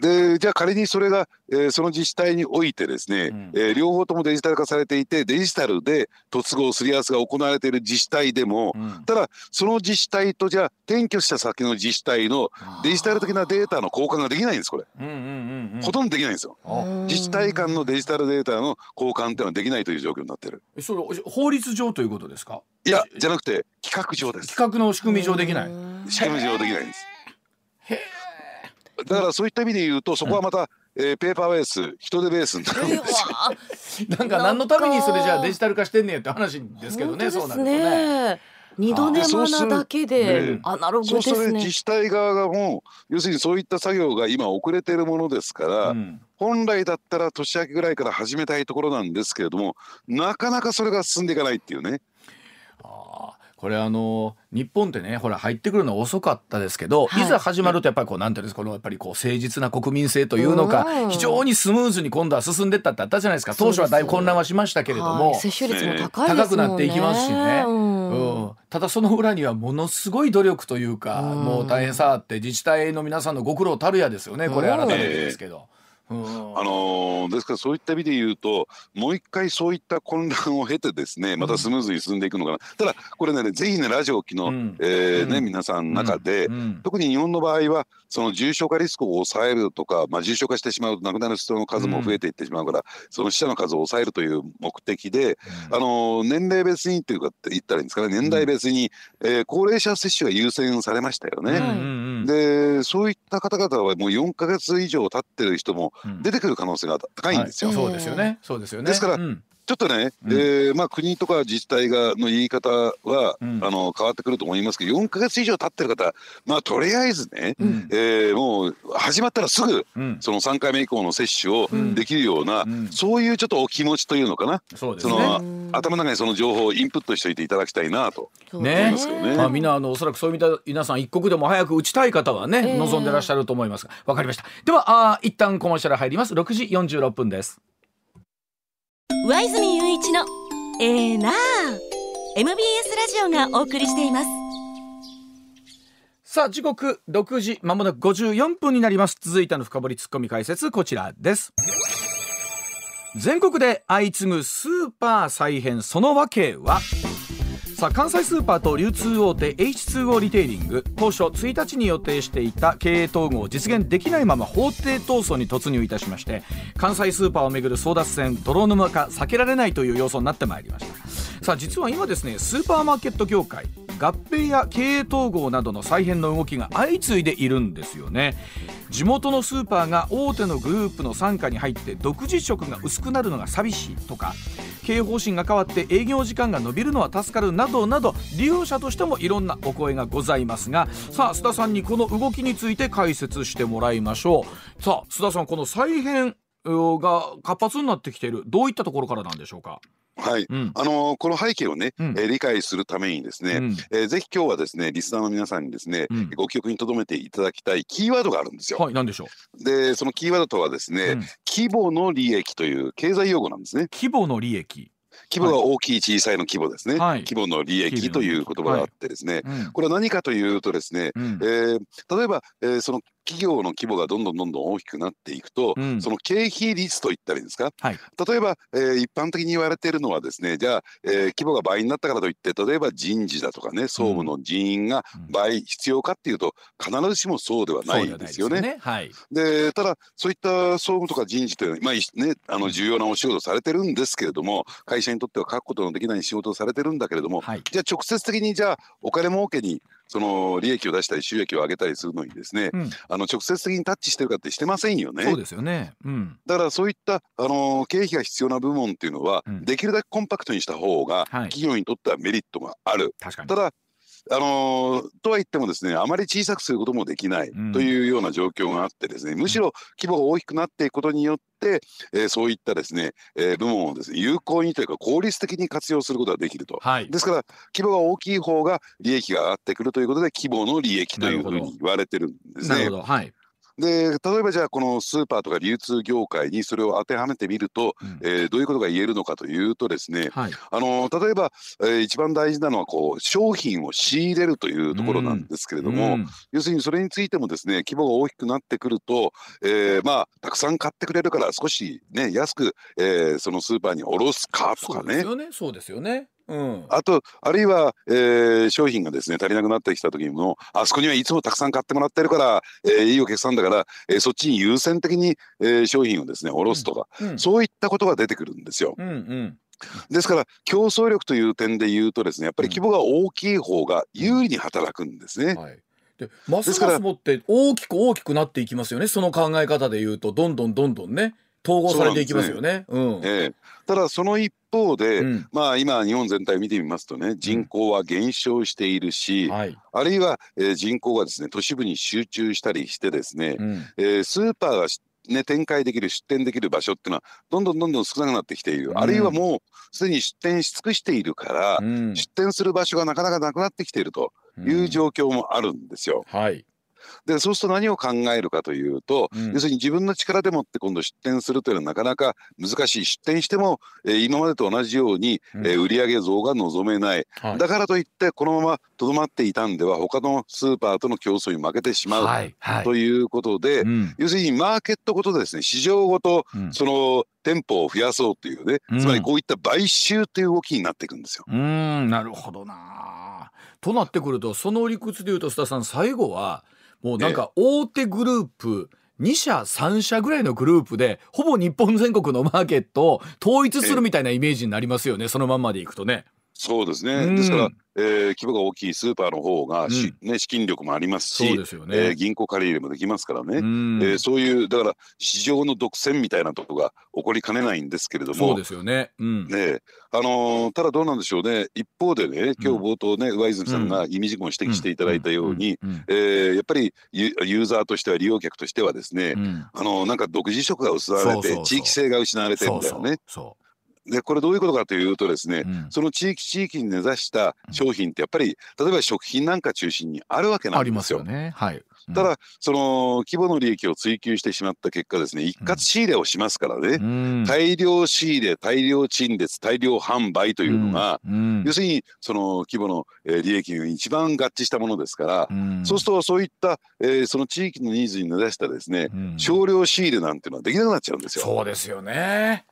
でじゃあ仮にそれが、えー、その自治体においてですね、うん、えー、両方ともデジタル化されていてデジタルで突合すり合わせが行われている自治体でも、うん、ただその自治体とじゃあ転居した先の自治体のデジタル的なデータの交換ができないんですこれ、うんうんうんうん、ほとんどできないんですよ。自治体間のデジタルデータの交換っていうのはできないという状況になってる。それ法律上ということですか？いやじゃなくて企画上です。企画の仕組み上できない。仕組み上できないんです。へえだからそういった意味で言うとそこはまた、えー、ペーパーベース人手ベースになるんですよ。なんか何のためにそれじゃあデジタル化してんねんって話ですけどね。そうなるとね。二度手間なだけでアナログですね。そう自治体側がもう要するにそういった作業が今遅れているものですから、うん、本来だったら年明けぐらいから始めたいところなんですけれどもなかなかそれが進んでいかないっていうね。これあの日本ってねほら入ってくるの遅かったですけど、はい、いざ始まるとやっぱりこうなんていうんですかこのやっぱりこう誠実な国民性というのか非常にスムーズに今度は進んでったってあったじゃないですか。当初はだいぶ混乱はしましたけれども、接種率も高い、ね、高くなっていきますしね、うん、うん、ただその裏にはものすごい努力というか、うん、もう大変さあって自治体の皆さんのご苦労たるやですよねこれ改めてですけど。あのー、ですからそういった意味で言うともう一回そういった混乱を経てですねまたスムーズに進んでいくのかな、うん、ただこれねぜひねラジオ機の、うん、えー、ね、皆さんの中で、特に日本の場合はその重症化リスクを抑えるとか、まあ、重症化してしまうと亡くなる人の数も増えていってしまうから、その死者の数を抑えるという目的で、あのー、年齢別にというかって言ったらいいんですかね年代別に、えー、高齢者接種が優先されましたよね。でそういった方々はもう4か月以上経ってる人も出てくる可能性が高いんですよ。はい、そうですよね。そうですよね。ですから、うんちょっとね、うん、えー、まあ、国とか自治体がの言い方は、うん、あの変わってくると思いますけど4か月以上経ってる方まあとりあえずね、うん、えー、もう始まったらすぐ、うん、その3回目以降の接種をできるような、そういうちょっとお気持ちというのかな？そうです、ね、その頭の中にその情報をインプットしておいていただきたいなと思いますね。ね。まあ、みんなあのおそらくそういった皆さん一刻でも早く打ちたい方はね、えー、望んでらっしゃると思いますがわかりました。ではあ一旦コマーシャル入ります。6時46分です。上泉雄一のええー、なあ。MBS ラジオがお送りしています。さあ時刻6時まもなく54分になります。続いての深掘りツッコミ解説こちらです。全国で相次ぐスーパー再編その訳は？さあ関西スーパーと流通大手 H2O リテイリング。当初1日に予定していた経営統合を実現できないまま法廷闘争に突入いたしまして関西スーパーをめぐる争奪戦泥沼化避けられないという要素になってまいりました。さあ実は今ですねスーパーマーケット業界合併や経営統合などの再編の動きが相次いでいるんですよね。地元のスーパーが大手のグループの傘下に入って独自色が薄くなるのが寂しいとか経営方針が変わって営業時間が延びるのは助かるなどなど利用者としてもいろんなお声がございますがさあ須田さんにこの動きについて解説してもらいましょうさあ須田さんこの再編が活発になってきているどういったところからなんでしょうか？はい、うん、あのー、この背景をね、うん、えー、理解するためにですね、うん、えー、ぜひ今日はですねリスナーの皆さんにですね、うん、ご記憶に留めていただきたいキーワードがあるんですよ。はい、何でしょう？で、そのキーワードとはですね、規模の利益という経済用語なんですね。規模の利益。規模が大きい小さいの規模ですね、はい、規模の利益という言葉があってですね、これは何かというとですね、うん、えー、例えば、えー、その企業の規模がどんどんどんどん大きくなっていくと、うん、その経費率といったらいいんですか、はい、例えば、えー、一般的に言われているのはですねじゃあ、えー、規模が倍になったからといって例えば人事だとかね総務の人員が倍必要かっていうと必ずしもそうではないんですよね。ね。はい、でただそういった総務とか人事というのは、まあね、あの重要なお仕事されてるんですけれども会社にとっては書くことのできない仕事をされてるんだけれども、はい、じゃあ直接的にじゃあお金儲けにその利益を出したり収益を上げたりするのにですね、うん、あの直接的にタッチしてるかってしてませんよね。そうですよね、うん、だからそういったあの経費が必要な部門っていうのは、うん、できるだけコンパクトにした方が、企業にとってはメリットがある。ただあのー、とは言ってもですねあまり小さくすることもできないというような状況があってですね、うん、むしろ規模が大きくなっていくことによって、えー、そういったですね、えー、部門をですね有効にというか効率的に活用することができると、はい、ですから規模が大きい方が利益が上がってくるということで規模の利益というふうに言われてるんですね。はいで例えばじゃあこのスーパーとか流通業界にそれを当てはめてみると、うん、えー、どういうことが言えるのかというとですね、はい、あの例えば、えー、一番大事なのはこう商品を仕入れるというところなんですけれども、うん、要するにそれについてもですね規模が大きくなってくると、えー、まあたくさん買ってくれるから少しね安く、えー、そのスーパーに卸すかとかね。そうですよね。うん、あとあるいは、えー、商品がですね足りなくなってきた時にもあそこにはいつもたくさん買ってもらってるから、えー、いいお客さんだから、えー、そっちに優先的に、えー、商品をですね卸すとか、うん。うん、そういったことが出てくるんですよ。うんうん。ですから競争力という点で言うとですねやっぱり規模が大きい方が有利に働くんですね。はい。でますますもって大きく大きくなっていきますよねその考え方で言うと。どんどんどんどんね統合されていきますよね。うねうん、えー、ただその一方で、うん、まあ今日本全体を見てみますとね人口は減少しているし、うんはい、あるいは、えー、人口がですね都市部に集中したりしてですね、うん、えー、スーパーがね、展開できる出店できる場所っていうのはどんどんどんどん少なくなってきている、あるいはもうすでに出店し尽くしているから、出店する場所がなかなかなくなってきているという状況もあるんですよ。はいでそうすると何を考えるかというと、うん、要するに自分の力でもって今度出店するというのはなかなか難しい。出店しても、えー、今までと同じように、うん、えー、売上増が望めない、はい、だからといってこのままとどまっていたんでは他のスーパーとの競争に負けてしまう、はい。はい、ということで、うん、要するにマーケットごとですね市場ごと、その店舗を増やそうというね、つまりこういった買収という動きになっていくんですよ。うんなるほどな。となってくるとその理屈でいうと須田さん最後はもうなんか大手グループ、2社3社ぐらいのグループでほぼ日本全国のマーケットを統一するみたいなイメージになりますよね。そのままでいくとね。そうですね、うん、ですから、えー、規模が大きいスーパーの方が、うん、ね、資金力もありますしすよね、えー、銀行借り入れもできますからね、うん、えー、そういうだから市場の独占みたいなとこが起こりかねないんですけれどもそうですよね,、うん。ねあのー、ただどうなんでしょうね。一方でね今日冒頭ね上泉さんが意味事項を指摘していただいたように、えー、やっぱりユーザーとしては利用客としてはですね、あのー、なんか独自色が失われて地域性が失われてるんだよね。そうそうそうでこれどういうことかというとですね、うん、その地域地域に根ざした商品ってやっぱり例えば食品なんか中心にあるわけなんですよ。ありますよね。はい。ただその規模の利益を追求してしまった結果ですね一括仕入れをしますからね、うん、大量仕入れ大量陳列大量販売というのが、うん、要するにその規模の利益に一番合致したものですから、うん、そうするとそういった、えー、その地域のニーズに根ざしたですね、少量仕入れなんていうのはできなくなっちゃうんですよ。そうですよね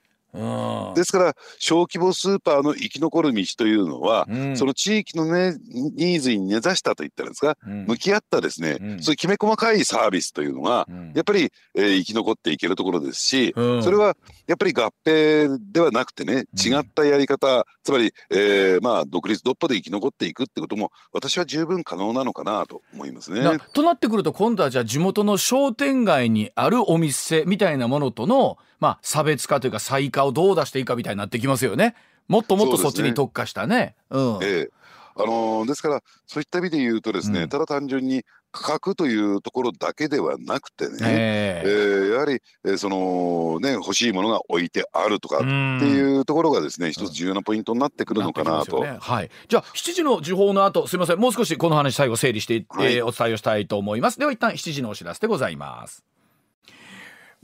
ですから小規模スーパーの生き残る道というのは、うん、その地域の、ね、ニーズに根ざしたといったらですか、うん、向き合ったですね、うん、そういうきめ細かいサービスというのが、やっぱり、えー、生き残っていけるところですし、それはやっぱり合併ではなくてね違ったやり方、つまり、えー、まあ独立独歩で生き残っていくってことも私は十分可能なのかなと思いますね。となってくると今度はじゃあ地元の商店街にあるお店みたいなものとのまあ、差別化というか差異化をどう出していいかみたいになってきますよね。もっともっとそっちに特化したね。うねうん、ええ。あのー、ですからそういった意味で言うとですね、うん、ただ単純に価格というところだけではなくてね、えー、えー、やはり、えー、そのね欲しいものが置いてあるとかっていうところがですね一つ重要なポイントになってくるのかなと。ね、はい。じゃあ7時の時報の後すみません。もう少しこの話最後整理して、はい、えー、お伝えをしたいと思います。では一旦7時のお知らせでございます。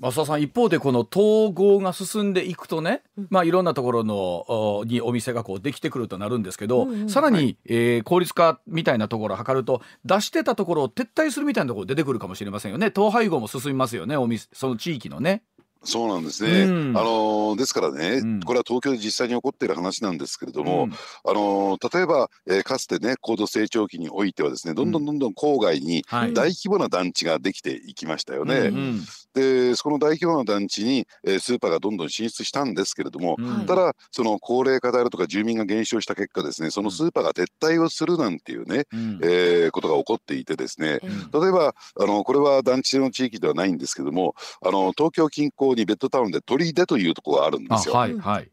増田さん一方でこの統合が進んでいくとね、まあ、いろんなところのにお店がこうできてくるとなるんですけど、うんうん、さらに、はい、えー、効率化みたいなところを図ると出してたところを撤退するみたいなところ出てくるかもしれませんよね。統廃合も進みますよねお店その地域のね。そうなんですね。うん、あのですからね、うん、これは東京で実際に起こっている話なんですけれども、うん、あの例えば、えー、かつてね高度成長期においてはですねどんどんどんどん郊外に大規模な団地ができていきましたよね。うんうん、でその大規模な団地に、えー、スーパーがどんどん進出したんですけれども、ただその高齢化であるとか住民が減少した結果ですねそのスーパーが撤退をするなんていうね、うん、えー、ことが起こっていてですね、例えばあのこれは団地の地域ではないんですけどもあの東京近郊にベッドタウンで砦というところがあるんですよ。はいはい、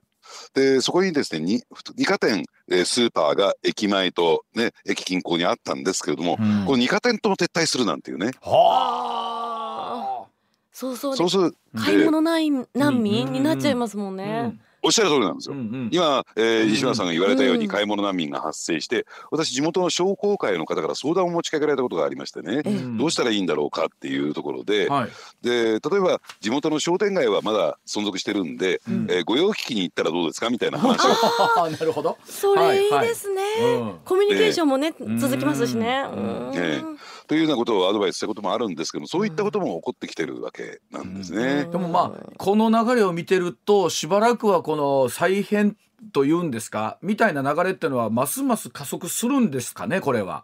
でそこにですね二課店、えー、スーパーが駅前と、ね、駅近郊にあったんですけれども、うん、この二課店とも撤退するなんていうね。はあそうそう。そうする買い物難民になっちゃいますもんね。うんうんおっしゃる通りなんですよ。うんうん、今、えー、西村さんが言われたように買い物難民が発生して、私地元の商工会の方から相談を持ちかけられたことがありましてね、うん、どうしたらいいんだろうかっていうところで、はい、で例えば地元の商店街はまだ存続してるんで、うん、えー、御用聞きに行ったらどうですかみたいな話を。なるほど。それいい。ですね。はいはい、コミュニケーションもね、続きますしね。ねというようなことをアドバイスしたこともあるんですけどもそういったことも起こってきてるわけなんですね。でもまあこの流れを見てるとしばらくはこの再編というんですかみたいな流れっていうのはますます加速するんですかねこれは。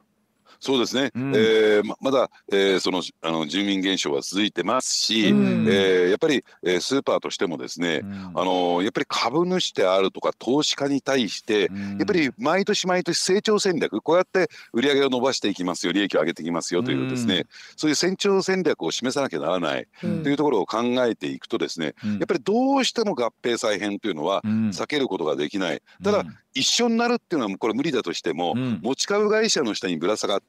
そうですね、うん、えー、ままだ、えー、そのあの住民減少は続いてますし、うん、えー、やっぱり、えー、スーパーとしてもですね、うん、あのやっぱり株主であるとか投資家に対して、うん、やっぱり毎年毎年成長戦略こうやって売り上げを伸ばしていきますよ利益を上げていきますよというですね、そういう成長戦略を示さなきゃならないというところを考えていくとですね、やっぱりどうしても合併再編というのは避けることができない。ただ、一緒になるっていうのはこれ無理だとしても、持ち株会社の下にぶら下がって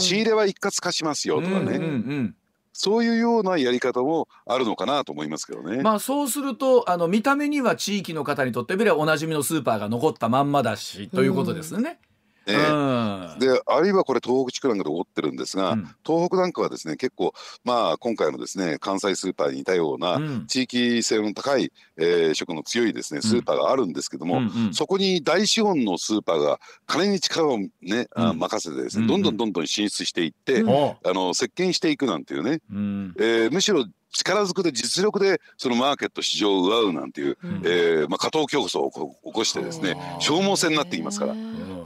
仕入れは一括化しますよとかね。うんうんうんそういうようなやり方もあるのかなと思いますけどね。まあそうするとあの見た目には地域の方にとってみればおなじみのスーパーが残ったまんまだしということですね。えー、であるいはこれ東北地区なんかで起こってるんですが、うん、東北なんかはですね結構まあ今回のですね関西スーパーに似たような地域性の高い、えー、食の強いですねスーパーがあるんですけども、うんうん。うん、そこに大資本のスーパーが金に力をね、うん、任せてですね、どんどんどんどん進出していって、あの席巻していくなんていうね、えー、むしろ力ずくで実力でそのマーケット市場を奪うなんていう、うん、えー、まあ、過当競争を起こしてですね消耗戦になっていますから。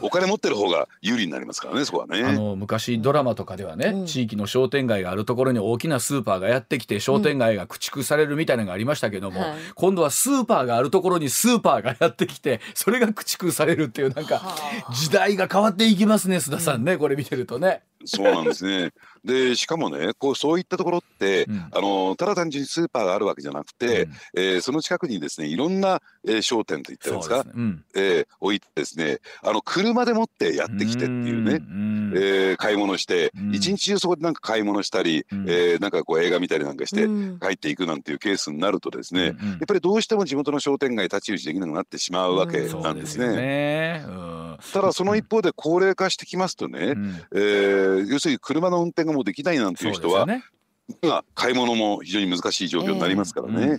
お金持ってる方が有利になりますからねそこはね。あの昔ドラマとかではね、うん、地域の商店街があるところに大きなスーパーがやってきて商店街が駆逐されるみたいなのがありましたけども、うんはい、今度はスーパーがあるところにスーパーがやってきてそれが駆逐されるっていうなんか時代が変わっていきますね須田さんね、これ見てるとね。そうなんですね。でしかもねこうそういったところって、うん、あのただ単純にスーパーがあるわけじゃなくて、うん、えー、その近くにですねいろんな、えー、商店といったんですか、ね。うん、えー、置いてですねあの車でもってやってきてっていうね、うえー、買い物して、一日中そこでなんか買い物したり、うん、えー、なんかこう映画見たりなんかして帰っていくなんていうケースになるとですね、やっぱりどうしても地元の商店街太刀打ちできなくなってしまうわけなんですね。ねただその一方で高齢化してきますとね、えー、要するに車の運転がもうできないなんていう人は、買い物も非常に難しい状況になりますからね。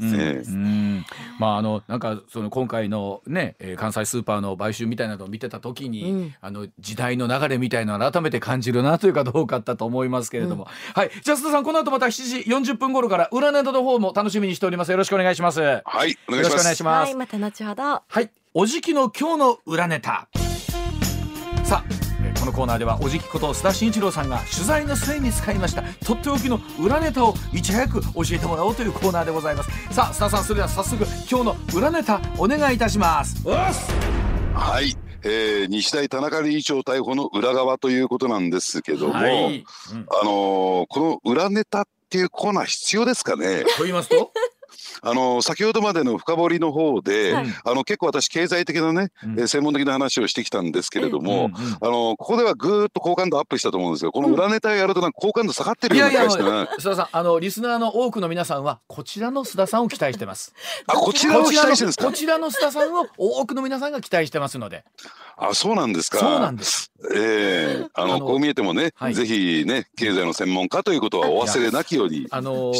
まああのなんかその今回のね関西スーパーの買収みたいなのを見てた時に、うん、あの時代の流れみたいなのを改めて感じるなというかどうかったと思いますけれども、うん、はい。じゃあ須田さんこの後また7時40分頃から裏ネタの方も楽しみにしております。よろしくお願いします。はいお願いします。はい、また後ほど。はい。おじきの今日の裏ネタさあこのコーナーではおじきこと須田慎一郎さんが取材の末に使いましたとっておきの裏ネタをいち早く教えてもらおうというコーナーでございます。さあ須田さんそれでは早速今日の裏ネタお願いいたします。はい、えー、日大田中理事長逮捕の裏側ということなんですけども、はい。うん、あのー、この裏ネタっていうコーナー必要ですかね？と言いますと？あの先ほどまでの深掘りの方で、はい、あの結構私経済的なね、うん、専門的な話をしてきたんですけれども、うんうん、あのここではぐーっと好感度アップしたと思うんですがこの裏ネタをやるとなんか好感度下がってるような気がして、ね、須田さんあのリスナーの多くの皆さんはこちらの須田さんを期待してます。あこちらを期待してるんですか？こちらの須田さんを多くの皆さんが期待してますので。あそうなんですか。そうなんです。ええー、あのこう見えてもね、はい、ぜひね経済の専門家ということはお忘れなきようにあの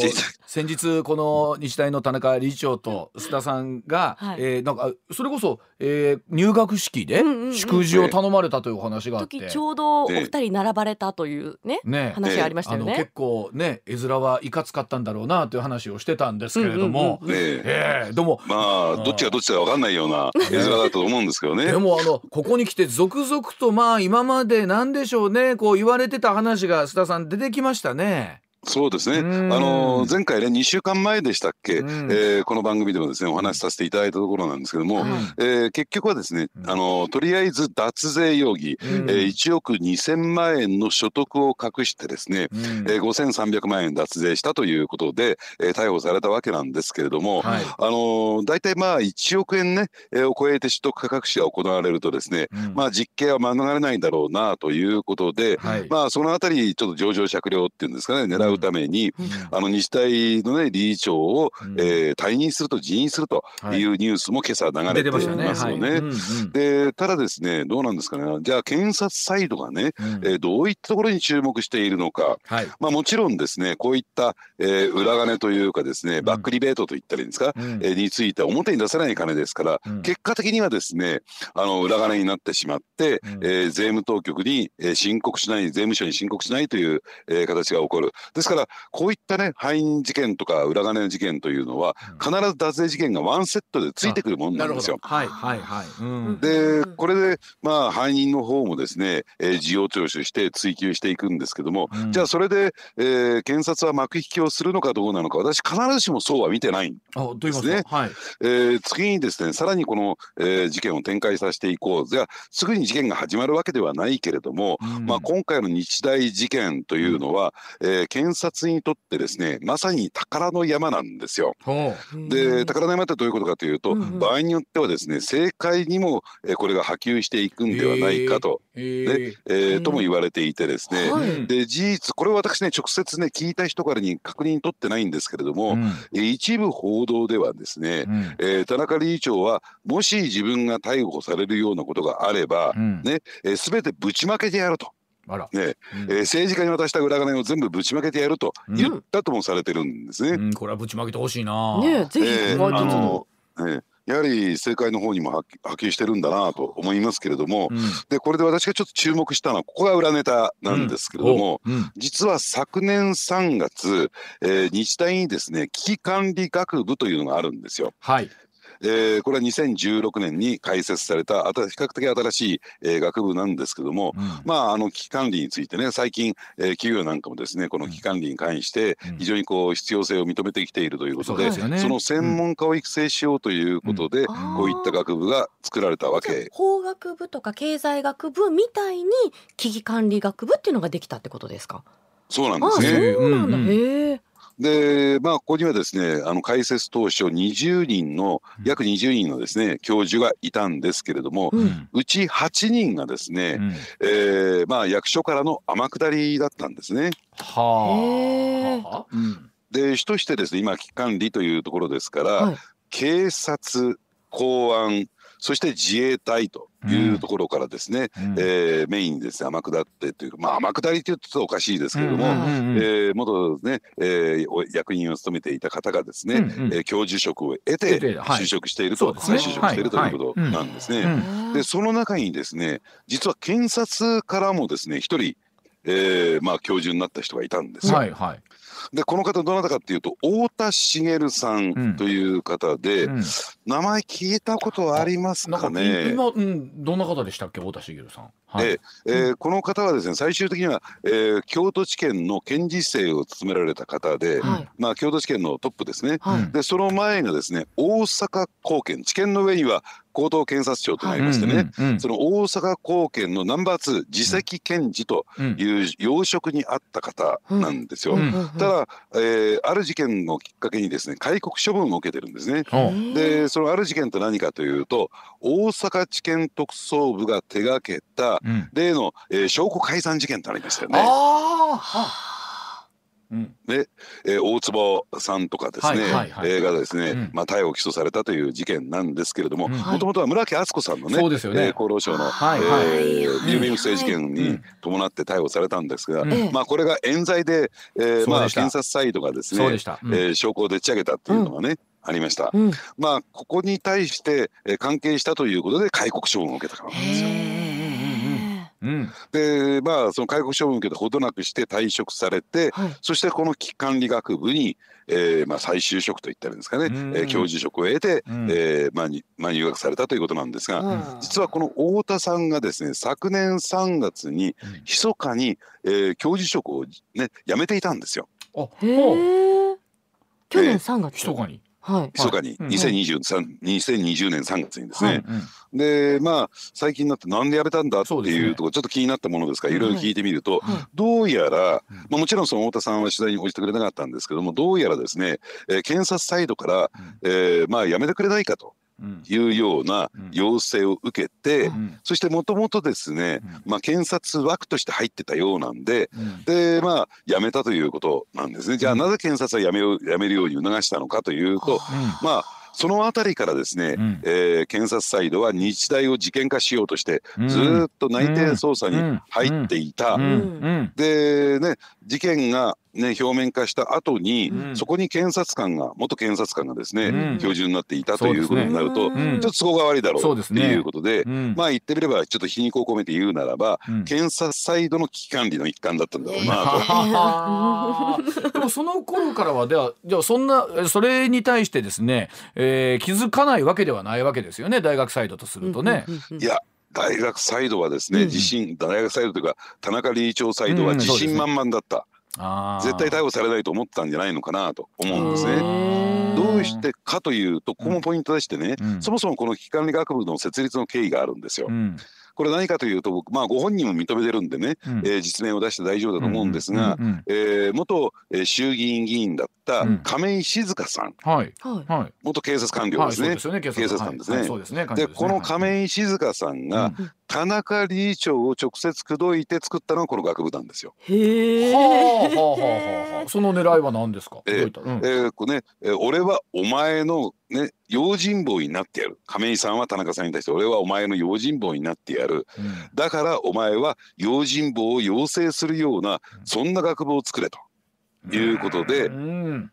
先日この日大の田中理事長と須田さんが、はい、えー、なんかそれこそ、えー、入学式で祝辞を頼まれたというお話があって、ちょうどお二人並ばれたというねね。話がありましたよね。結構ね絵面はいかつかったんだろうなという話をしてたんですけれども、うんうんうん、え。ー、どうもまあどっちがどっちか分かんないような絵面だと思うんですけどね。でもあのここに来て続々とまあ今までなんでしょうねこう言われてた話が須田さん出てきましたね。そうですね。あの前回ね2週間前でしたっけ、えー、この番組でもですねお話しさせていただいたところなんですけども、えー、結局はですねあのとりあえず脱税容疑、えー、1億2000万円の所得を隠してですね、えー、5300万円脱税したということで、えー、逮捕されたわけなんですけれども、はい、あの大体まあ1億円ね、えー、を超えて所得価格が行われるとですね、まあ実刑は免れないだろうなということで、はい、まあそのあたりちょっと上場酌量っていうんですかね狙ううために、あの日大の、ね、理事長を、えー、退任すると辞任するとい。うニュースも今朝流れてますよね。でただですねどうなんですかね。じゃあ検察サイドがね、うん、えー、どういったところに注目しているのか、はい、まあ、もちろんですねこういった、えー、裏金というかですねバックリベートといったらいいんですか、うん、えー、について表に出せない金ですから、うん、結果的にはですねあの裏金になってしまって、うん、えー、税務当局に、えー、申告しない税務署に申告しないという、えー、形が起こる。ですからこういったね背任事件とか裏金の事件というのは、必ず脱税事件がワンセットでついてくるもんなんですよ。はいはいはい。うん、でこれでまあ背任の方もですね、えー、事情聴取して追及していくんですけども、うん、じゃあそれで、えー、検察は幕引きをするのかどうなのか私必ずしもそうは見てないんですね。はい、えー、次にですねさらにこの、えー、事件を展開させていこう。じゃあすぐに事件が始まるわけではないけれども、うん、まあ今回の日大事件というのは、うん、えー、検検察にとってですねまさに宝の山なんですよ。で宝の山ってどういうことかというと、うんうん、場合によってはですね政界にも、えー、これが波及していくんではないかと、えー、ねえー、とも言われていてですね、はい、で事実これは私ね直接ね聞いた人からに確認取ってないんですけれども、うん、一部報道ではですね、うん、えー、田中理事長はもし自分が逮捕されるようなことがあれば、うん、ね、えー、全てぶちまけてやると。あら。ね、うん、えー、政治家に渡した裏金を全部ぶちまけてやると言ったともされてるんですね。うん、これはぶちまけてほしいな。ね、ぜひ、えー、あの、ね、やはり政界の方にも波及してるんだなと思いますけれども、うん、でこれで私がちょっと注目したのはここが裏ネタなんですけれども、うん。うん、実は昨年3月、えー、日大にですね危機管理学部というのがあるんですよ。はいえー、これは2016年に開設された比較的新しい、えー、学部なんですけども、うん、まああの危機管理についてね最近、えー、企業なんかもですねこの危機管理に関して非常にこう必要性を認めてきているということで、うんそでね、その専門家を育成しようということで、こういった学部が作られたわけ。法学部とか経済学部みたいに危機管理学部っていうのができたってことですか？そうなんですね。そうなんだ。へえ。でまあここにはですねあの開設当初20人の約20人のですね教授がいたんですけれども、うん、うち8人がですね、うん、えー、まあ役所からの天下りだったんですね。はあ。で主としてですね今危機管理というところですから、はい、警察公安そして自衛隊というところからですね、うん、えー、メインにですね天下ってというまあ天下りって言うとおかしいですけれども、うんうんうん、えー、元ね、えー、役人を務めていた方がですね、うんうん、えー、教授職を得て就職していると、はい、再就職しているということなんですね。でその中にですね実は検察からもですね一人えー、まあ教授になった人がいたんですよ。はいはい、でこの方どなたかっていうと太田茂さんという方で、うん。うん、名前聞いたことありますかね？今、うん、どんな方でしたっけ？太田茂さん。はい、えー、この方はですね最終的には、えー、京都地検の検事正を務められた方で、はい、まあ京都地検のトップですね。はい、でその前がですね大阪高検。地検の上には高等検察庁となりましてね、その大阪高検のナンバー2次席検事という要職にあった方なんですよ。ただ、えー、ある事件をきっかけにですね戒告処分を受けてるんですね。でそのある事件と何かというと大阪地検特捜部が手がけた例の、えー、証拠改ざん事件となりましたよね。うん、で、えー、大坪さんとかですね、はいはい、えー、がですね、うん、まあ、逮捕起訴されたという事件なんですけれどももともとは村木敦子さんのねそうですよね、えー、厚労省の、はいはい。えー、郵便不正事件に伴って逮捕されたんですが、うん、まあ、これが冤罪で、えーまあ、検察サイドがですね、うん、えー、証拠をでっち上げたっていうのがね、ありました、まあここに対して、えー、関係したということで戒告処分を受けたからなんですよ。うん、でまあその戒告処分を受けてほどなくして退職されて、はい、そしてこの危機管理学部に、えーまあ、再就職といったらいいんですかね、うん、えー、教授職を得て、うん、えー、まあにまあ、入学されたということなんですが、うん、実はこの太田さんがですね昨年3月に密かに、えー、教授職を、ね、辞めていたんですよ。あへ去年3月、密かにはい、密かに2023、はい、2020年3月にですね、はいうん、でまあ最近になってなんでやめたんだっていうところちょっと気になったものですか？らい。ろいろ聞いてみると、はい、どうやら、まあ、もちろんその太田さんは取材に応じてくれなかったんですけどもどうやらですね、えー、検察サイドから、えー、まあやめてくれないかと。いうような要請を受けて、うん、そしてもともとですね、うん、まあ、検察枠として入ってたようなんで、うん、でまあ辞めたということなんですね。じゃあなぜ検察は辞めよ辞めるように促したのかというと、まあその辺りからですね、うん、えー、検察サイドは日大を事件化しようとしてずっと内偵捜査に入っていた。でね事件がね、表面化した後に、うん、そこに検察官が元検察官がですね、うん、教授になっていたということになると、ね、ちょっと都合が悪いだろうっていうことで、ね、まあ言ってみればちょっと皮肉を込めて言うならば、検察サイドの危機管理の一環だったんだろうなと。でもその頃からはではじゃあそんなそれに対してですね、えー、気づかないわけではないわけですよね大学サイドとするとね。いや大学サイドはですね、自信大学サイドというか田中理事長サイドは自信満々だった。絶対逮捕されないと思ったんじゃないのかなと思うんですね。どうしてかというとここもポイントでしてね、うん、そもそもこの危機管理学部の設立の経緯があるんですよ。うん。これ何かというとまあご本人も認めてるんでね、うん、えー、実名を出して大丈夫だと思うんですが、え元、えー、衆議院議員だった亀井静香さん、はい、元警察官僚ですね、はい、すね。警察官。ですね。はい、で、ね。ね、この亀井静香さんが、田中理事長を直接口説いて作ったのがこの学部なんですよ。へえ。その狙いは何ですか？えー、うん、えー、これね、えー、俺はお前のね用心棒になってやる。亀井さんは田中さんに対して俺はお前の用心棒になってやる。うん、だからお前は用心棒を養成するようなそんな学部を作れということで。うん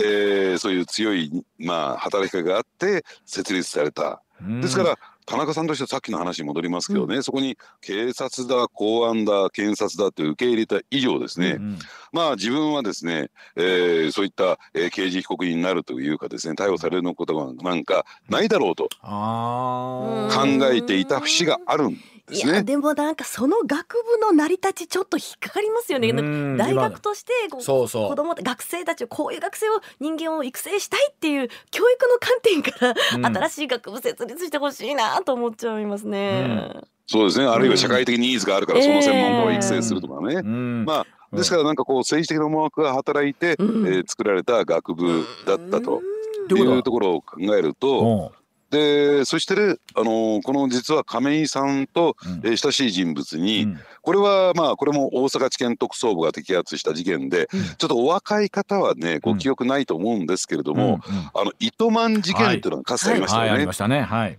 えー、そういう強い、まあ、働きかけがあって設立された。ですから田中さんとしてはさっきの話に戻りますけどね、うん、そこに警察だ公安だ検察だって受け入れた以上ですね、うんうん、まあ自分はですね、えー、そういった、えー、刑事被告になるというかですね逮捕されることがなんかないだろうと考えていた節があるんいやでもなんかその学部の成り立ちちょっと引っかかりますよね。大学としてこうそうそう。子供学生たちをこういう学生を人間を育成したいっていう教育の観点から、新しい学部設立してほしいなと思っちゃいますね、うん、そうですね。あるいは社会的ニーズがあるからその専門家を育成するとかね、えー、まあですからなんかこう政治的な思惑が働いて、うん、えー、作られた学部だったというところを考えると、でそしてね、あのー、この実は亀井さんと、えー、親しい人物に、うん、これはまあこれも大阪地検特捜部が摘発した事件で、うん、ちょっとお若い方はねご記憶ないと思うんですけれども、うん、あの糸満事件っていうのがかつてありましたよね。はい。はい、ありましたね。はい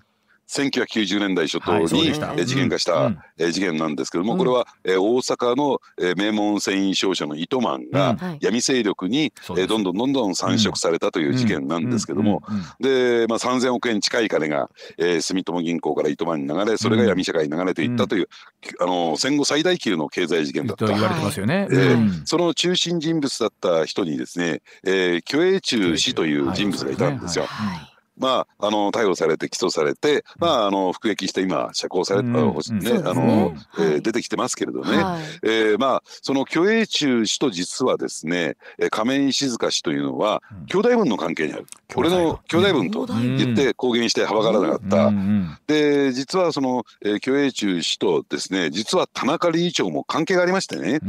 1990年代初頭に、事件化した、事件なんですけども、これは、大阪の、名門繊維商社の糸満が闇勢力に、どんどんどんどん参食されたという事件なんですけども、で、まあ、3,000億円近い金が、住友銀行から糸満に流れそれが闇社会に流れていったという、あの戦後最大級の経済事件だった。言われてますよね。その中心人物だった人にですね、えー、虚栄中氏という人物がいたんですよ。はいまあ、あの逮捕されて起訴されて、まあ、あの服役して今釈放された、うん、ね、あの、えー、出てきてますけれどね、はい、えー、まあその虚栄中氏と実はですね亀井静香氏というのは兄弟分の関係にある、これの兄弟分。と言って公言してはばからなかった、で実はその、えー、虚栄中氏とですね実は田中理事長も関係がありましてね、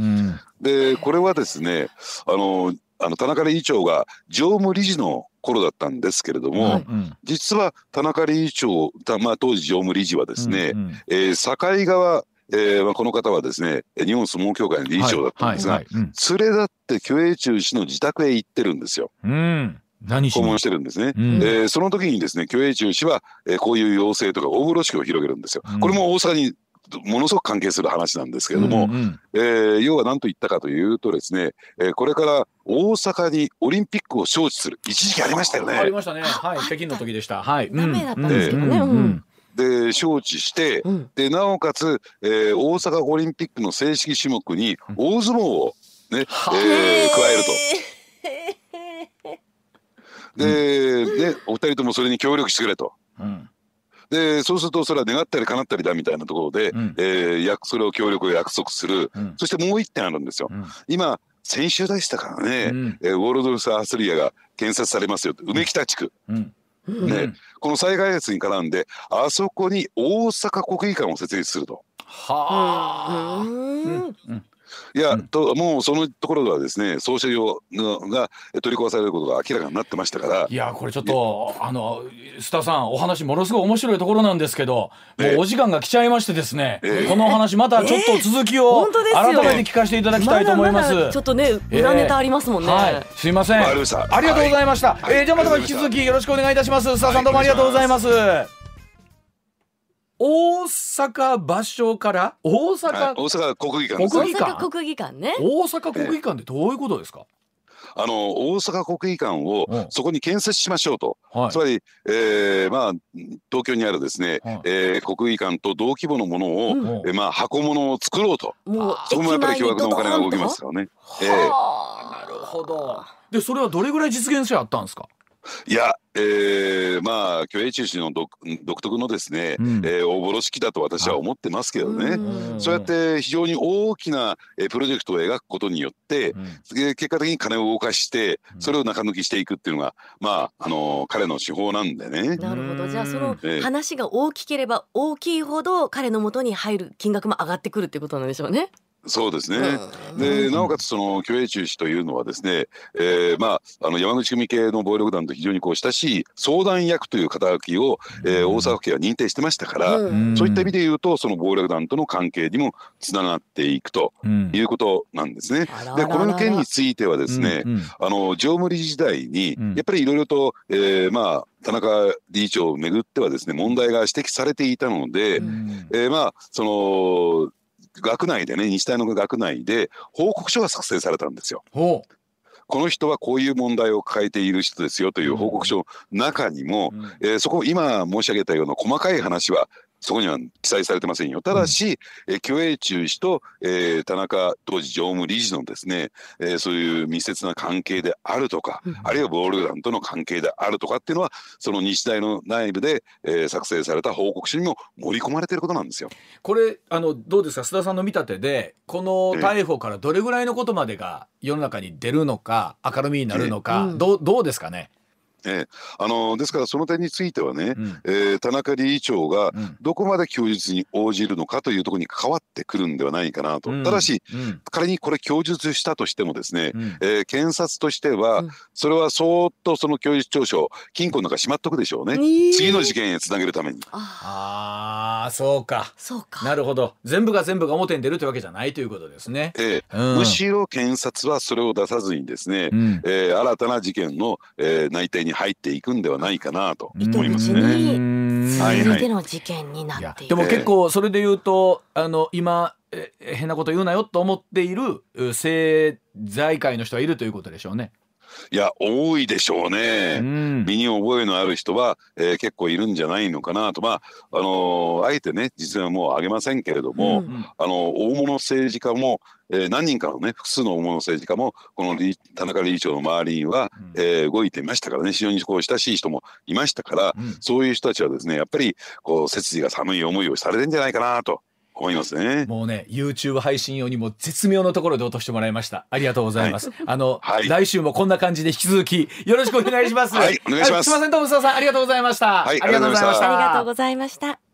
でこれはですねあのあの田中理事長が常務理事の頃だったんですけれども、はい、実は田中理事長、まあ、当時常務理事はですね、うんうん、えー、境川えーまあ、この方はですね日本相撲協会の理事長だったんですが、はいはいはいうん、連れ立って虚栄中氏の自宅へ行ってるんですよ。うん。訪問してるんですね、うん、えー、その時にですね虚栄中氏は、えー、こういう要請とか大風呂敷を広げるんですよ、うん、これも大阪にものすごく関係する話なんですけれども、うんうん、えー、要は何と言ったかというとですね、えー、これから大阪にオリンピックを招致する一時期ありましたよね。ありましたね。はい、北京の時でした。はい。ダメだったんですけどね。うんうんで招致して、うん、でなおかつ、えー、大阪オリンピックの正式種目に大相撲をね、ねえー、加えると。で、ね、お二人ともそれに協力してくれと。うんでそうするとそれは願ったり叶ったりだみたいなところで、うん、えー、それを協力を約束する、うん、そしてもう一点あるんですよ。うん、今先週でしたからね、うん、えー、ウォールドルス・アスリアが建設されますよ梅北地区。ね、この再開発に絡んであそこに大阪国技館を設立すると。はあ、うんいや、うん、ともうそのところではですねソーシャル用が取り壊されることが明らかになってましたからいやこれちょっとあの須田さんお話ものすごい面白いところなんですけど、もうお時間が来ちゃいましてですね、えー、このお話またちょっと続きを改めて聞かせていただきたいと思います。まだまだちょっとね裏ネタありますもんね。えーはい、すいません。ありがとうございました。はい、えー、じゃあまた引き続きよろしくお願いいたします。須田さんどうもありがとうございます。大阪場所から？大阪、はい、大阪国技館国技館？国技館ね。大阪国技館ってどういうことですか、あの大阪国技館をそこに建設しましょうと、はい、つまり、えーまあ、東京にあるですね、はい、えー、国技館と同規模のものを、うん、えー、まあ、箱物を作ろうと。そこもやっぱり巨額のお金が動きますからね。えー、なるほどでそれはどれぐらい実現性あったんですか？いや、えー、まあ虚栄中心の独独特のですね、うん、えー、おぼろしきだと私は思ってますけどね、そうやって非常に大きなプロジェクトを描くことによって、うん、結果的に金を動かしてそれを中抜きしていくっていうのが、まああの彼の手法なんでね。なるほど。じゃあその話が大きければ大きいほど彼のもとに入る金額も上がってくるっていうことなんでしょうね。そうですね。で、なおかつその虚栄中止というのはですね、えー、まああの山口組系の暴力団と非常にこう親しい相談役という肩書きを、えー、大阪府警は認定してましたから、そういった意味で言うとその暴力団との関係にもつながっていくということなんですね。で、この件についてはですね、あの常務理事時代にやっぱりいろいろと、えー、まあ田中理事長をめぐってはですね問題が指摘されていたので、うん、えー、まあその学内でね日大の学内で報告書が作成されたんですよ。この人はこういう問題を抱えている人ですよという報告書の中にも、うん、えー、そこ今申し上げたような細かい話はそこには記載されてませんよ。ただし、うん、え虚栄中氏と、えー、田中当時常務理事のですね、えー、そういう密接な関係であるとか、うん、あるいは暴力団との関係であるとかっていうのは、その日大の内部で、えー、作成された報告書にも盛り込まれていることなんですよ。これあのどうですか？須田さんの見立てでこの逮捕からどれぐらいのことまでが世の中に出るのか明るみになるのか、どうどうですかね？えあのですからその点についてはね、うん、えー、田中理事長がどこまで供述に応じるのかというところに関わってくるんではないかなと、うん、ただし、うん、仮にこれ供述したとしてもですね、うん、えー、検察としてはそれはそーっとその供述調書金庫の中しまっとくでしょうね、えー、次の事件へつなげるために。ああそうか。そうか。なるほど。全部が全部が表に出るというわけじゃないということですね。えーむしろ検察はそれを出さずにですね、うん、えー、新たな事件の、えー、内定にに入っていくんではないかなと思いますね。続いての事件になってでも結構それで言うとあの今え変なこと言うなよと思っている政財界の人はいるということでしょうね。いや多いでしょうね、うん、身に覚えのある人は、えー、結構いるんじゃないのかなと。まああのー、あえてね実はもう挙げませんけれども、うん、あの大物政治家も、えー、何人かのね複数の大物政治家もこの田中理事長の周りには、うん、えー、動いていましたからね。非常にこう親しい人もいましたから、そういう人たちはですねやっぱりこう背筋が寒い思いをされてんじゃないかなと思いますね。もうね、YouTube 配信用にも絶妙のところで落としてもらいました。ありがとうございます。はい、あの、はい、来週もこんな感じで引き続きよろしくお願いします。はい、お願いします。すみません、トムさん、ありがとうございました。はい、ありがとうございました。ありがとうございました。